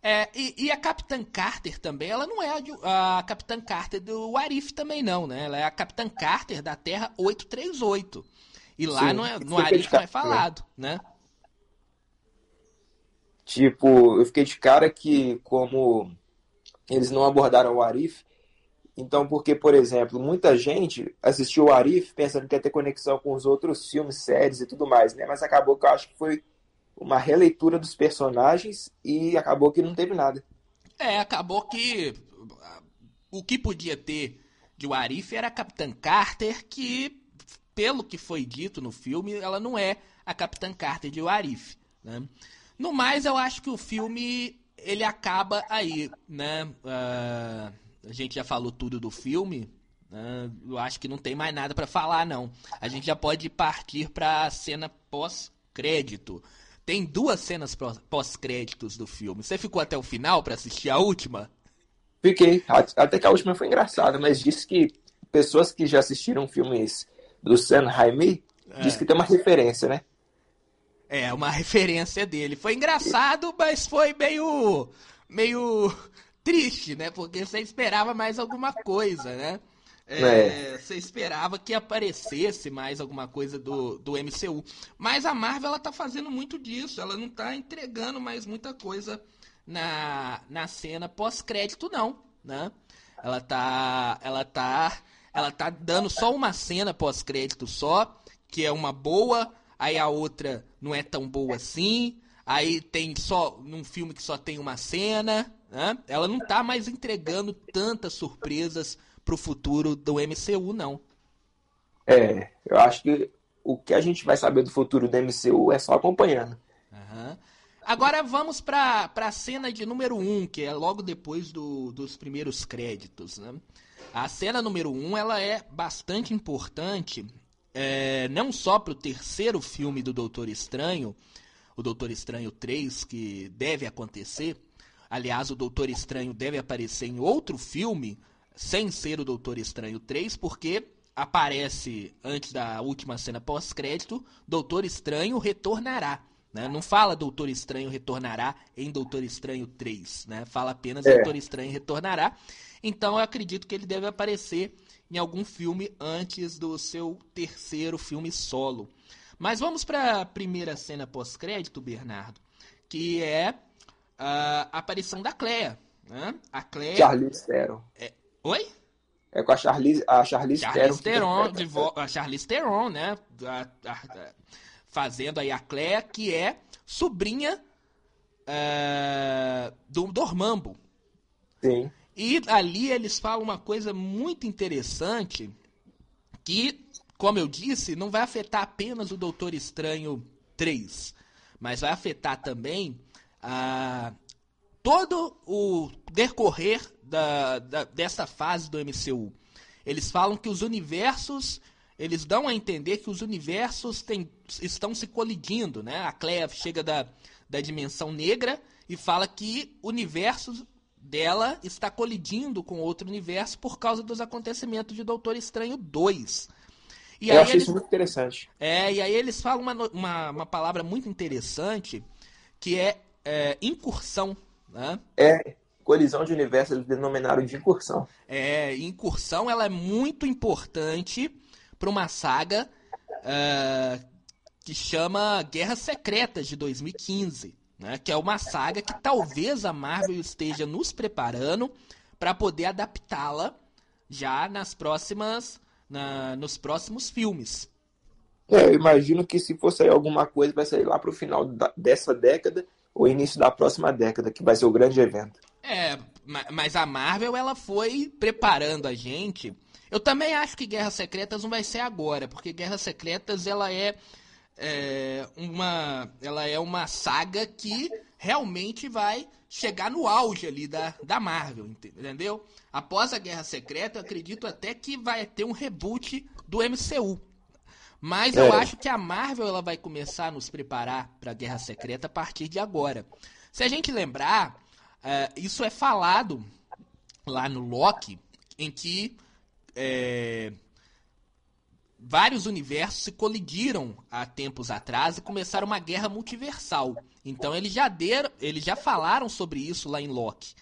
É, e, e, a Capitã Carter também, ela não é a, a Capitã Carter do Warif também não, né? Ela é a Capitã Carter da Terra 838. E lá Sim, no, é, no Arif não é falado, né? Tipo, eu fiquei de cara que como eles não abordaram o Arif, então porque, por exemplo, muita gente assistiu o Arif pensando que ia ter conexão com os outros filmes, séries e tudo mais, né? Mas acabou que eu acho que foi uma releitura dos personagens e acabou que não teve nada. É, acabou que o que podia ter de Warif era a Capitã Carter, que, pelo que foi dito no filme, ela não é a Capitã Carter de Warif. Né? No mais, eu acho que o filme ele acaba aí, né? Uh, a gente já falou tudo do filme. Né? Eu acho que não tem mais nada para falar, não. A gente já pode partir para a cena pós-crédito. Tem duas cenas pós-créditos do filme. Você ficou até o final para assistir a última? Fiquei. Até que a última foi engraçada, mas disse que pessoas que já assistiram filmes do Sam Raimi é. diz que tem uma referência, né? É, uma referência dele. Foi engraçado, mas foi meio. meio [laughs] triste, né? Porque você esperava mais alguma coisa, né? É, é. Você esperava que aparecesse mais alguma coisa do, do MCU. Mas a Marvel ela tá fazendo muito disso. Ela não tá entregando mais muita coisa na, na cena pós-crédito, não. Né? Ela tá. Ela tá. Ela tá dando só uma cena pós-crédito só, que é uma boa, aí a outra não é tão boa assim. Aí tem só. num filme que só tem uma cena. Né? Ela não tá mais entregando tantas surpresas pro futuro do MCU, não. É, eu acho que o que a gente vai saber do futuro do MCU é só acompanhando. Uhum. Agora vamos para a cena de número 1, um, que é logo depois do, dos primeiros créditos. Né? A cena número 1 um, ela é bastante importante, é, não só para o terceiro filme do Doutor Estranho, o Doutor Estranho 3, que deve acontecer. Aliás, o Doutor Estranho deve aparecer em outro filme sem ser o Doutor Estranho 3, porque aparece antes da última cena pós-crédito, Doutor Estranho retornará. Né? Não fala Doutor Estranho retornará em Doutor Estranho 3, né? fala apenas é. Doutor Estranho retornará. Então eu acredito que ele deve aparecer em algum filme antes do seu terceiro filme solo. Mas vamos para a primeira cena pós-crédito, Bernardo, que é a aparição da Clea. Né? A Clea. Charlize Theron. É, Oi? É com a Charlize, a Charlize, Charlize Theron. de a Charlize Theron, né? A, a, fazendo aí a Clea, que é sobrinha uh, do Dormammu. Sim. E ali eles falam uma coisa muito interessante que, como eu disse, não vai afetar apenas o Doutor Estranho 3, mas vai afetar também uh, todo o decorrer da, da, dessa fase do MCU. Eles falam que os universos, eles dão a entender que os universos tem, estão se colidindo, né? A Clea chega da, da dimensão negra e fala que o universo dela está colidindo com outro universo por causa dos acontecimentos de Doutor Estranho 2. E Eu achei eles, isso muito interessante. É, e aí eles falam uma, uma, uma palavra muito interessante que é, é incursão. Né? É, colisão de universos eles denominaram de incursão. É, incursão ela é muito importante para uma saga uh, que chama Guerras Secretas de 2015, né? Que é uma saga que talvez a Marvel esteja nos preparando para poder adaptá-la já nas próximas, na, nos próximos filmes. É, eu imagino que se for sair alguma coisa vai sair lá para o final da, dessa década ou início da próxima década, que vai ser o grande evento. É, mas a Marvel ela foi preparando a gente. Eu também acho que Guerras Secretas não vai ser agora, porque Guerras Secretas ela é, é uma ela é uma saga que realmente vai chegar no auge ali da, da Marvel, entendeu? Após a Guerra Secreta, eu acredito até que vai ter um reboot do MCU. Mas é. eu acho que a Marvel ela vai começar a nos preparar para a Guerra Secreta a partir de agora. Se a gente lembrar, é, isso é falado lá no Loki, em que é, vários universos se colidiram há tempos atrás e começaram uma guerra multiversal. Então eles já deram, eles já falaram sobre isso lá em Loki.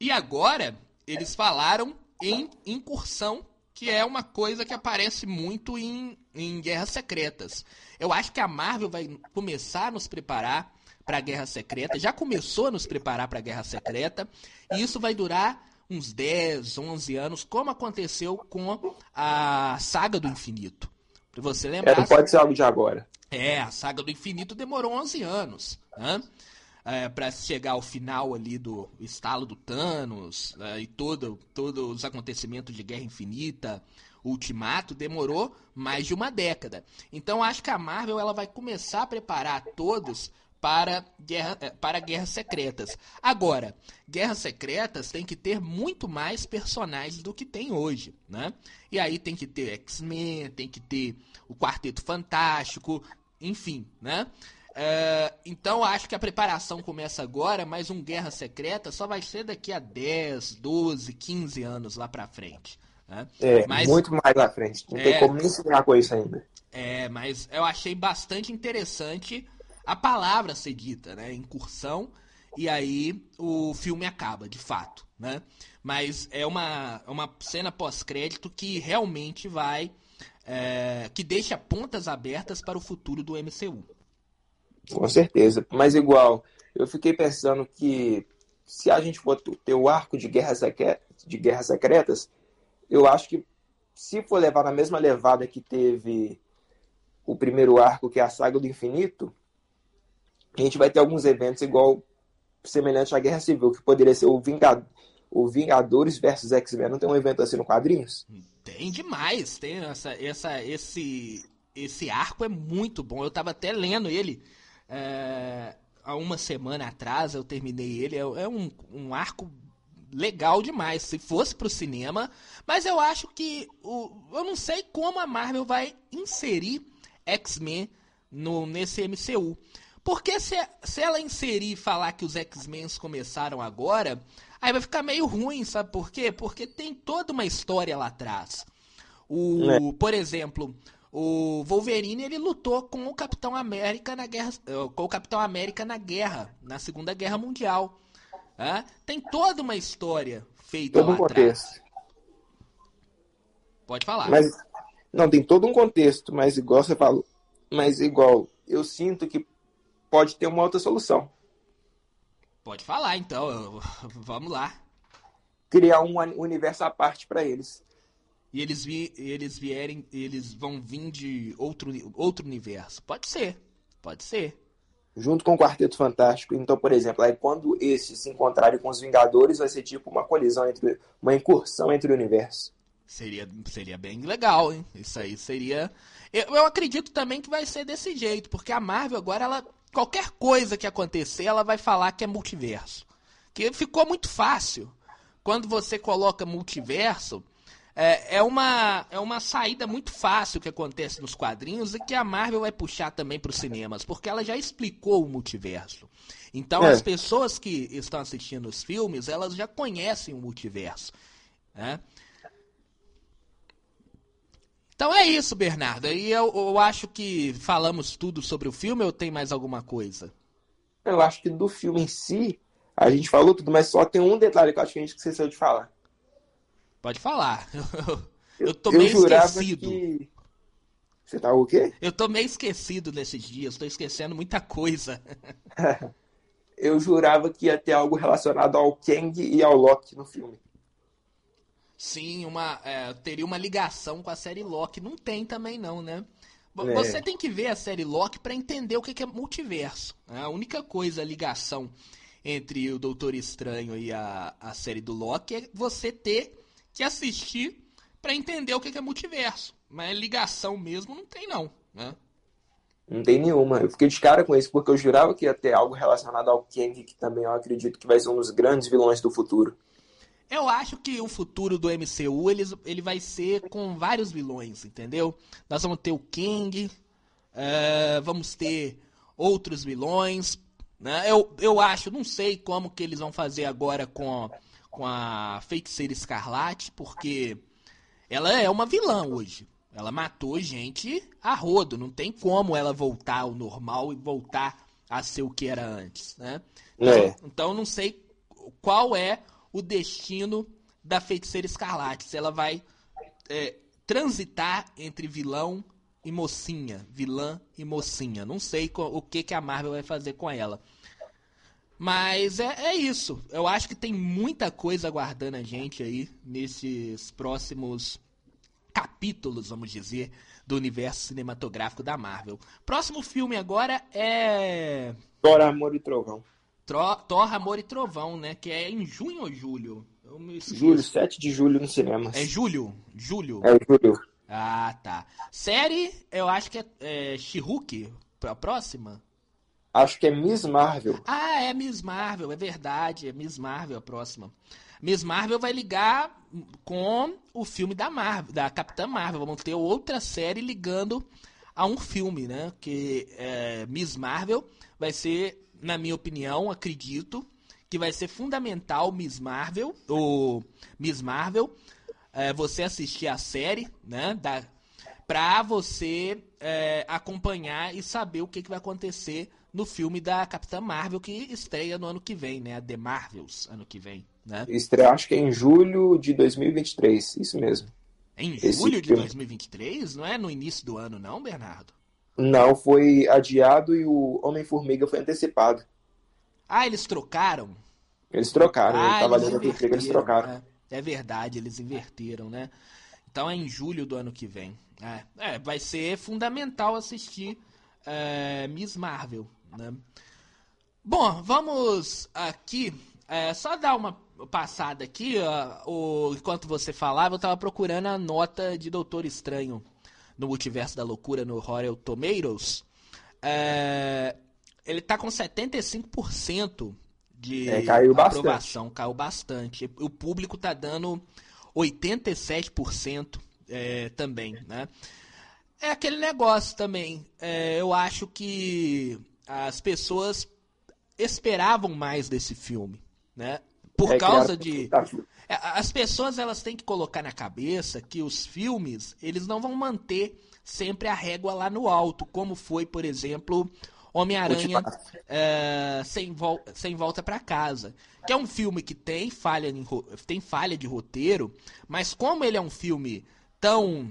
E agora eles falaram em incursão, que é uma coisa que aparece muito em, em Guerras Secretas. Eu acho que a Marvel vai começar a nos preparar para a Guerra Secreta, já começou a nos preparar para a Guerra Secreta, e isso vai durar uns 10, 11 anos, como aconteceu com a Saga do Infinito. Pra você lembrar. É, não pode ser algo de agora. É, a Saga do Infinito demorou 11 anos. Né? é, para chegar ao final ali do estalo do Thanos é, e todo, todos os acontecimentos de Guerra Infinita, Ultimato, demorou mais de uma década. Então acho que a Marvel ela vai começar a preparar todos para, guerra, é, para guerras secretas. Agora, guerras secretas tem que ter muito mais personagens do que tem hoje, né? E aí tem que ter X-Men, tem que ter o Quarteto Fantástico, enfim, né? Uh, então acho que a preparação começa agora, mas um Guerra Secreta só vai ser daqui a 10, 12, 15 anos lá pra frente. Né? É, mas, muito mais lá frente. Não é, tem como nem sonhar com isso ainda. É, mas eu achei bastante interessante a palavra ser dita, né? Incursão, e aí o filme acaba, de fato, né? Mas é uma, uma cena pós-crédito que realmente vai. É, que deixa pontas abertas para o futuro do MCU. Com certeza. Mas igual, eu fiquei pensando que se a gente for ter o arco de guerras, de guerras secretas, eu acho que se for levar na mesma levada que teve o primeiro arco, que é a saga do infinito, a gente vai ter alguns eventos igual semelhante à Guerra Civil, que poderia ser o, Vingad o Vingadores versus X-Men. Não tem um evento assim no quadrinhos? Tem demais. Tem essa, essa, esse, esse arco é muito bom. Eu tava até lendo ele é, há uma semana atrás eu terminei ele. É, é um, um arco legal demais se fosse pro cinema. Mas eu acho que. O, eu não sei como a Marvel vai inserir X-Men no, nesse MCU. Porque se, se ela inserir e falar que os X-Men começaram agora, aí vai ficar meio ruim, sabe por quê? Porque tem toda uma história lá atrás. O, é. Por exemplo, o Wolverine ele lutou com o Capitão América na guerra, eh, com o Capitão América na guerra, na Segunda Guerra Mundial. É? Tem toda uma história feita todo lá um contexto. Pode falar. Mas não tem todo um contexto, mas igual você falou, mas igual eu sinto que pode ter uma outra solução. Pode falar então, [laughs] vamos lá. Criar um universo à parte para eles e eles, vi, eles vierem, eles vão vir de outro, outro universo. Pode ser, pode ser. Junto com o Quarteto Fantástico. Então, por exemplo, aí quando esses se encontrarem com os Vingadores, vai ser tipo uma colisão entre. uma incursão entre o universo. Seria, seria bem legal, hein? Isso aí seria. Eu, eu acredito também que vai ser desse jeito, porque a Marvel agora, ela. Qualquer coisa que acontecer, ela vai falar que é multiverso. Que ficou muito fácil. Quando você coloca multiverso, é, é, uma, é uma saída muito fácil que acontece nos quadrinhos e que a Marvel vai puxar também para os cinemas, porque ela já explicou o multiverso. Então é. as pessoas que estão assistindo os filmes, elas já conhecem o multiverso. Né? Então é isso, Bernardo. E eu, eu acho que falamos tudo sobre o filme ou tem mais alguma coisa? Eu acho que do filme em si, a gente falou tudo, mas só tem um detalhe que eu acho que a gente esqueceu de falar. Pode falar. Eu, [laughs] eu tô eu meio esquecido. Que... Você tá o quê? Eu tô meio esquecido nesses dias, tô esquecendo muita coisa. [laughs] [laughs] eu jurava que ia ter algo relacionado ao Kang e ao Loki no filme. Sim, uma, é, teria uma ligação com a série Loki. Não tem também não, né? É. Você tem que ver a série Loki para entender o que é multiverso. Né? A única coisa, a ligação entre o Doutor Estranho e a, a série do Loki é você ter que assistir para entender o que é multiverso. Mas ligação mesmo não tem, não. Né? Não tem nenhuma. Eu fiquei de cara com isso, porque eu jurava que ia ter algo relacionado ao Kang, que também eu acredito que vai ser um dos grandes vilões do futuro. Eu acho que o futuro do MCU ele, ele vai ser com vários vilões, entendeu? Nós vamos ter o Kang, uh, vamos ter outros vilões. Né? Eu, eu acho, não sei como que eles vão fazer agora com com a feiticeira escarlate, porque ela é uma vilã hoje. Ela matou gente a rodo, não tem como ela voltar ao normal e voltar a ser o que era antes, né? É. Então, então não sei qual é o destino da feiticeira escarlate, ela vai é, transitar entre vilão e mocinha, vilã e mocinha. Não sei o que, que a Marvel vai fazer com ela. Mas é, é isso. Eu acho que tem muita coisa aguardando a gente aí nesses próximos capítulos, vamos dizer, do universo cinematográfico da Marvel. Próximo filme agora é. Thor, Amor e Trovão. Tro Thor, Amor e Trovão, né? Que é em junho ou julho? Julho, 7 de julho nos cinemas. É julho? Julho. É julho. Ah, tá. Série, eu acho que é, é She-Hulk, a próxima? Acho que é Miss Marvel. Ah, é Miss Marvel, é verdade. É Miss Marvel a próxima. Miss Marvel vai ligar com o filme da Marvel, da Capitã Marvel. Vamos ter outra série ligando a um filme, né? Que é, Miss Marvel vai ser, na minha opinião, acredito, que vai ser fundamental Miss Marvel, ou Miss Marvel, é, você assistir a série, né? Da, pra você é, acompanhar e saber o que, que vai acontecer no filme da Capitã Marvel que estreia no ano que vem, né? A The Marvels, ano que vem, né? Estreia, acho que é em julho de 2023, isso mesmo. Em Esse julho de filme. 2023? Não é no início do ano, não, Bernardo? Não, foi adiado e o Homem-Formiga foi antecipado. Ah, eles trocaram? Eles trocaram, ah, ele tava eles, inverteram, eles trocaram. É, é, verdade, eles inverteram, né? Então é em julho do ano que vem. É, é vai ser fundamental assistir é, Miss Marvel, né? Bom, vamos aqui é, só dar uma passada aqui. Ó, o, enquanto você falava, eu tava procurando a nota de Doutor Estranho no Multiverso da Loucura no Royal Tomatoes. É, ele tá com 75% de é, caiu aprovação, bastante. caiu bastante. O público tá dando 87% é, também, né? É aquele negócio também. É, eu acho que as pessoas esperavam mais desse filme, né? Por é causa de é, as pessoas elas têm que colocar na cabeça que os filmes eles não vão manter sempre a régua lá no alto, como foi, por exemplo, Homem-Aranha é, sem, vol sem Volta para Casa. Que é um filme que tem falha, em, tem falha de roteiro, mas como ele é um filme tão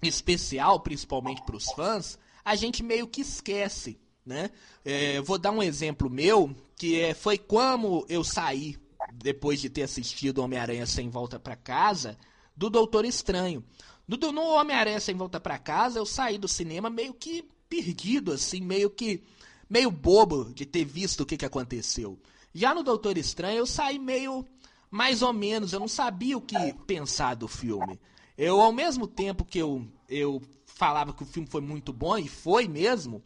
especial, principalmente para os fãs, a gente meio que esquece. Né? É, vou dar um exemplo meu, que é, foi como eu saí, depois de ter assistido Homem-Aranha Sem Volta para Casa, do Doutor Estranho. No, no Homem-Aranha Sem Volta para Casa, eu saí do cinema meio que perdido, assim, meio que. meio bobo de ter visto o que, que aconteceu. Já no Doutor Estranho, eu saí meio. mais ou menos, eu não sabia o que pensar do filme. Eu, ao mesmo tempo que eu, eu falava que o filme foi muito bom, e foi mesmo,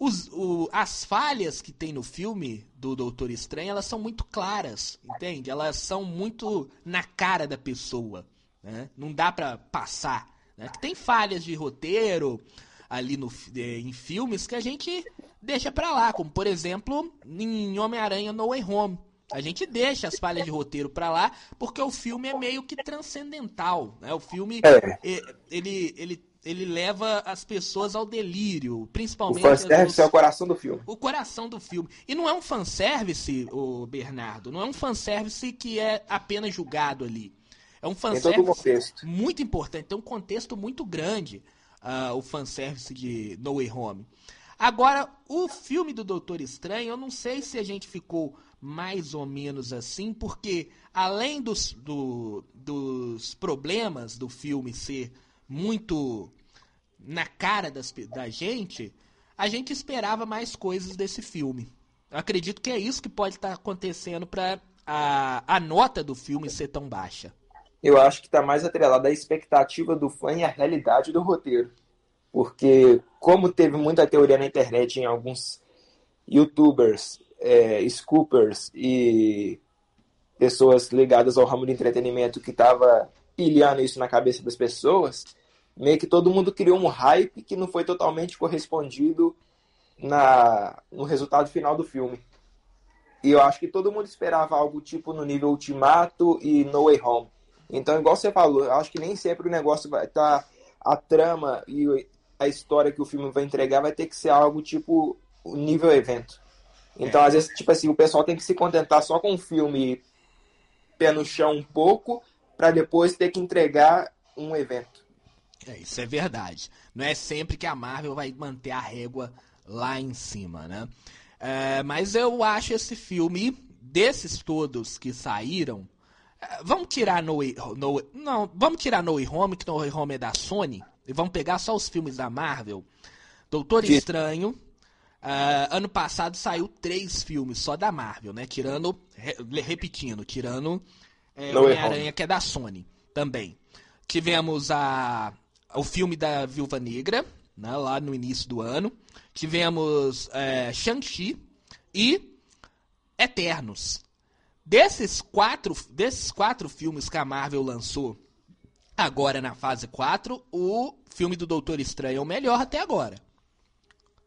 os, o, as falhas que tem no filme do Doutor Estranho, elas são muito claras, entende? Elas são muito na cara da pessoa, né? Não dá pra passar. Né? Tem falhas de roteiro, ali no, é, em filmes que a gente deixa pra lá, como por exemplo em Homem-Aranha No Way Home. A gente deixa as falhas de roteiro pra lá porque o filme é meio que transcendental. Né? O filme é. ele, ele, ele leva as pessoas ao delírio, principalmente. O fanservice é o coração do filme. O coração do filme. E não é um fanservice, o Bernardo, não é um fanservice que é apenas julgado ali. É um fanservice muito importante, tem um contexto muito grande uh, o fanservice de No Way Home. Agora, o filme do Doutor Estranho, eu não sei se a gente ficou mais ou menos assim, porque além dos, do, dos problemas do filme ser muito na cara das, da gente, a gente esperava mais coisas desse filme. Eu acredito que é isso que pode estar acontecendo para a, a nota do filme ser tão baixa eu acho que está mais atrelado à expectativa do fã e à realidade do roteiro. Porque, como teve muita teoria na internet em alguns youtubers, é, scoopers e pessoas ligadas ao ramo de entretenimento que estava pilhando isso na cabeça das pessoas, meio que todo mundo criou um hype que não foi totalmente correspondido na, no resultado final do filme. E eu acho que todo mundo esperava algo tipo no nível Ultimato e No Way Home então, igual você falou, acho que nem sempre o negócio vai estar. Tá, a trama e a história que o filme vai entregar vai ter que ser algo tipo o nível evento. Então, é. às vezes, tipo assim, o pessoal tem que se contentar só com um filme pé no chão um pouco, para depois ter que entregar um evento. É, isso é verdade. Não é sempre que a Marvel vai manter a régua lá em cima, né? É, mas eu acho esse filme, desses todos que saíram, Vamos tirar No no, não, vamos tirar No Way Home, que No Way Home é da Sony, e vamos pegar só os filmes da Marvel. Doutor Estranho, Uh, ano passado saiu três filmes só da Marvel, né? Tirando, re, repetindo, tirando é, Homem-Aranha, que é da Sony também. Tivemos a, o filme da Viúva Negra, né, lá no início do ano. Tivemos é, Shang-Chi e Eternos. Desses quatro, desses quatro filmes que a Marvel lançou agora na fase 4, o filme do Doutor Estranho é o melhor até agora.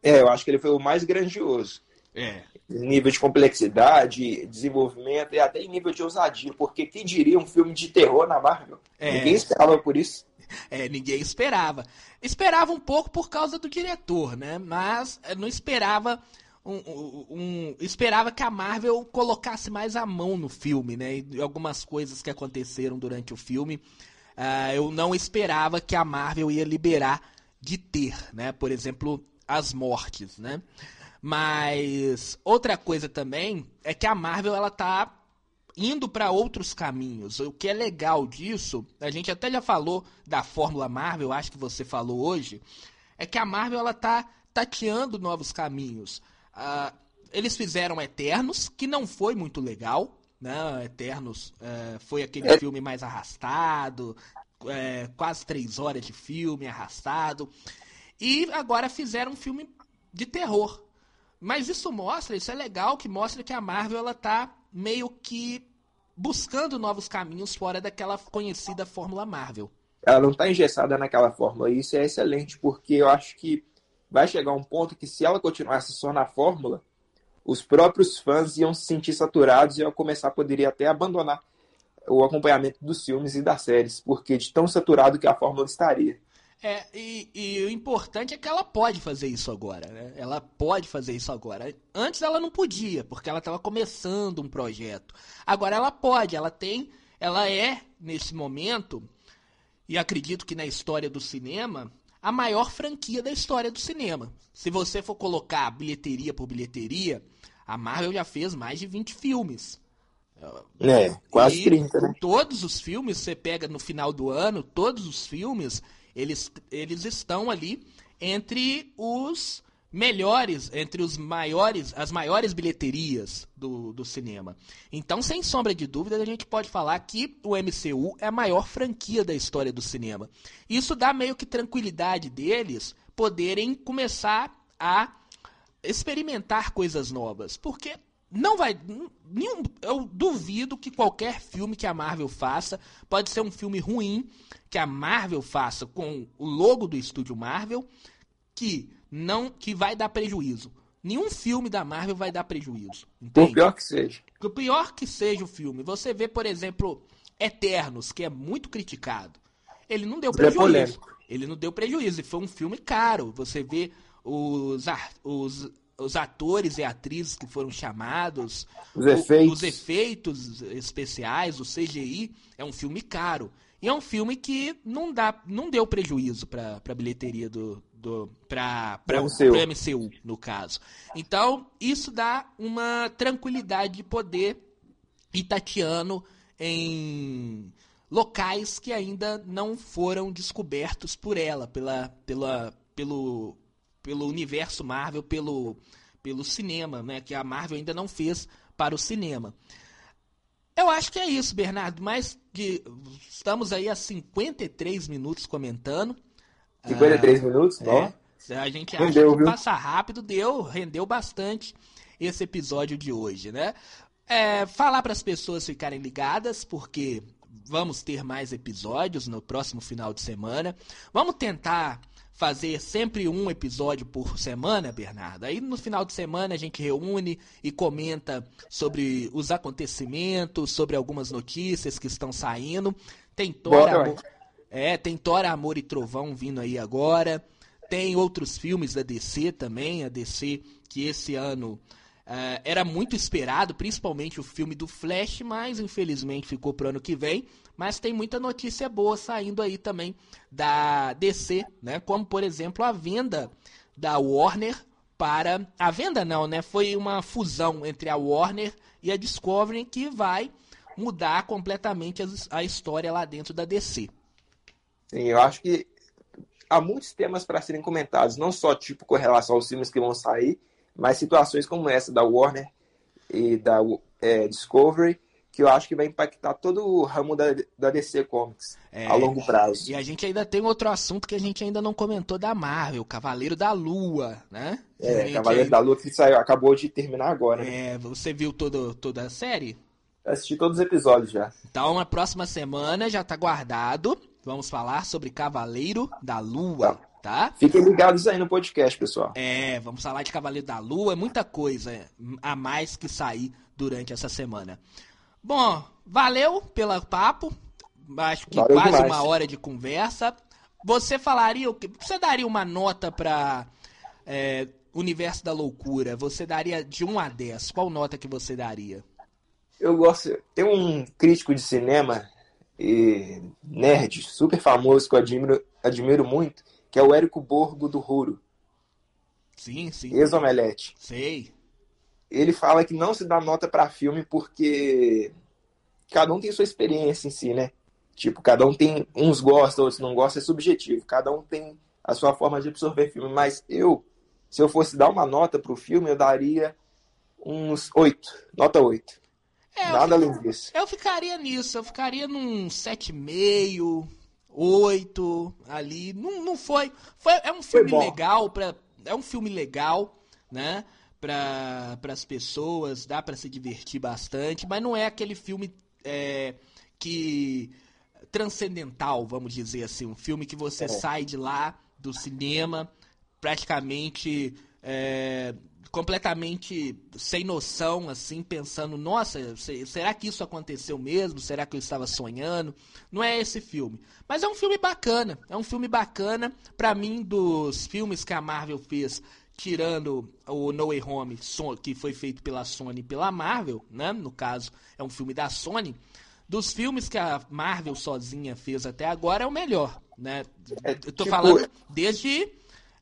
É, eu acho que ele foi o mais grandioso. É. Nível de complexidade, desenvolvimento e até em nível de ousadia, porque quem diria um filme de terror na Marvel? É. Ninguém esperava por isso. É, ninguém esperava. Esperava um pouco por causa do diretor, né? Mas eh, não esperava um, um, um, esperava que a Marvel colocasse mais a mão no filme, né? E algumas coisas que aconteceram durante o filme, uh, eu não esperava que a Marvel ia liberar de ter, né? Por exemplo, as mortes, né? Mas outra coisa também é que a Marvel ela tá indo para outros caminhos. O que é legal disso, a gente até já falou da fórmula Marvel, acho que você falou hoje, é que a Marvel ela tá tateando novos caminhos. Uh, eles fizeram Eternos, que não foi muito legal, né? Eternos uh, foi aquele é. filme mais arrastado, uh, quase três horas de filme arrastado. E agora fizeram um filme de terror. Mas isso mostra, isso é legal, que mostra que a Marvel ela tá meio que buscando novos caminhos fora daquela conhecida fórmula Marvel. Ela não está engessada naquela fórmula. E isso é excelente, porque eu acho que vai chegar um ponto que se ela continuasse só na fórmula, os próprios fãs iam se sentir saturados e iam começar, poderia até abandonar o acompanhamento dos filmes e das séries, porque de tão saturado que a fórmula estaria. É, e, e, o importante é que ela pode fazer isso agora, né? Ela pode fazer isso agora. Antes ela não podia, porque ela estava começando um projeto. Agora ela pode, ela tem, ela é, nesse momento, e acredito que na história do cinema, a maior franquia da história do cinema. Se você for colocar bilheteria por bilheteria, a Marvel já fez mais de 20 filmes. É, quase e 30, né? Todos os filmes, você pega no final do ano, todos os filmes eles, eles estão ali entre os melhores, entre os maiores, as maiores bilheterias do, do cinema. Então, sem sombra de dúvida, a gente pode falar que o MCU é a maior franquia da história do cinema. Isso dá meio que tranquilidade deles poderem começar a experimentar coisas novas, porque não vai. Nenhum, eu duvido que qualquer filme que a Marvel faça pode ser um filme ruim que a Marvel faça com o logo do estúdio Marvel que não que vai dar prejuízo. Nenhum filme da Marvel vai dar prejuízo. Entende? Por pior que seja. Por pior que seja o filme. Você vê, por exemplo, Eternos, que é muito criticado. Ele não deu é prejuízo. É ele não deu prejuízo. E foi um filme caro. Você vê os, os os atores e atrizes que foram chamados, os efeitos. Os efeitos especiais, o CGI, é um filme caro. E é um filme que não, dá, não deu prejuízo para a bilheteria do, do para o MCU, no caso. Então, isso dá uma tranquilidade de poder ir tateando em locais que ainda não foram descobertos por ela, pela, pela, pelo, pelo universo Marvel, pelo, pelo cinema, né? Que a Marvel ainda não fez para o cinema. Eu acho que é isso, Bernardo. Mas de, estamos aí a 53 minutos comentando. 53 ah, minutos? É, a gente acha rendeu, que viu? passa rápido, deu, rendeu bastante esse episódio de hoje, né? É, falar para as pessoas ficarem ligadas, porque vamos ter mais episódios no próximo final de semana. Vamos tentar fazer sempre um episódio por semana, Bernardo. Aí no final de semana a gente reúne e comenta sobre os acontecimentos, sobre algumas notícias que estão saindo. Tem Tora, Amor, é, tem Tora Amor e Trovão vindo aí agora. Tem outros filmes da DC também, a DC que esse ano Uh, era muito esperado, principalmente o filme do Flash, mas infelizmente ficou para o ano que vem. Mas tem muita notícia boa saindo aí também da DC, né? Como por exemplo a venda da Warner para a venda não, né? Foi uma fusão entre a Warner e a Discovery que vai mudar completamente a, história lá dentro da DC. Sim, eu acho que há muitos temas para serem comentados, não só tipo com relação aos filmes que vão sair, mas situações como essa da Warner e da é, Discovery que eu acho que vai impactar todo o ramo da, da DC Comics é, a longo prazo. E a gente ainda tem outro assunto que a gente ainda não comentou da Marvel, Cavaleiro da Lua, né? É, Cavaleiro da Lua que saiu, acabou de terminar agora. Né? É, você viu todo, toda a série? Assisti todos os episódios já. Então, na próxima semana já tá guardado. Vamos falar sobre Cavaleiro da Lua. Tá. Tá? Fiquem ligados aí no podcast, pessoal. É, vamos falar de Cavaleiro da Lua, muita coisa a mais que sair durante essa semana. Bom, valeu pelo papo. Acho que valeu quase demais. uma hora de conversa. Você falaria o que? Você daria uma nota para é, Universo da Loucura? Você daria de 1 a 10? Qual nota que você daria? Eu gosto. Tem um crítico de cinema e nerd super famoso que eu admiro, admiro muito, que é o Érico Borgo do Ruro. Sim, sim. Ex-Omelete. Sei ele fala que não se dá nota para filme porque cada um tem sua experiência em si, né? Tipo, cada um tem. Uns gostam, outros não gostam, é subjetivo. Cada um tem a sua forma de absorver filme. Mas eu, se eu fosse dar uma nota pro filme, eu daria uns oito Nota 8. É, Nada além disso. Eu ficaria nisso, eu ficaria num 7,5, 8 ali. Não, não foi, foi. É um filme legal, pra, é um filme legal, né? Para as pessoas, dá para se divertir bastante, mas não é aquele filme é, que transcendental, vamos dizer assim, um filme que você é. sai de lá do cinema praticamente é, completamente sem noção, assim, pensando, nossa, será que isso aconteceu mesmo? Será que eu estava sonhando? Não é esse filme. Mas é um filme bacana. É um filme bacana. Para mim, dos filmes que a Marvel fez tirando o No Way Home, que foi feito pela Sony e pela Marvel, né? No caso, é um filme da Sony. Dos filmes que a Marvel sozinha fez até agora, é o melhor, né? É, Eu tô tipo... falando desde...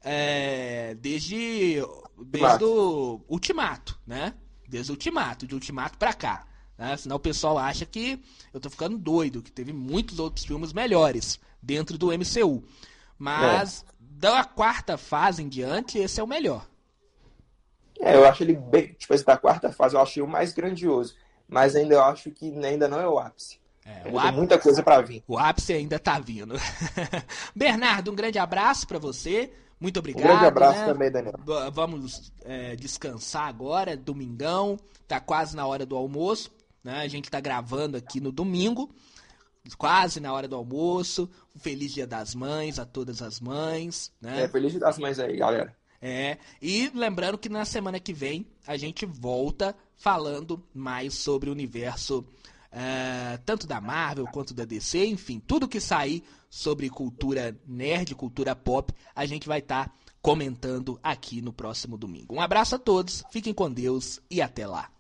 É, desde... Desde o Ultimato, né? Desde o Ultimato, de Ultimato pra cá. Né? Senão o pessoal acha que eu tô ficando doido, que teve muitos outros filmes melhores dentro do MCU. Mas é da quarta fase em diante, esse é o melhor. É, eu acho ele bem. Tipo, esse da quarta fase eu achei o mais grandioso. Mas ainda eu acho que ainda não é o ápice. É, o ápice, tem muita coisa para vir. O ápice ainda tá vindo. [laughs] Bernardo, um grande abraço para você. Muito obrigado. Um grande abraço né? também, Daniel. Vamos é, descansar agora, domingão. Tá quase na hora do almoço. Né? A gente tá gravando aqui no domingo quase na hora do almoço. Um feliz Dia das Mães a todas as mães, né? É, feliz Dia das Mães aí, galera. É, e lembrando que na semana que vem a gente volta falando mais sobre o universo uh, tanto da Marvel quanto da DC, enfim, tudo que sair sobre cultura nerd, cultura pop, a gente vai estar tá comentando aqui no próximo domingo. Um abraço a todos, fiquem com Deus e até lá.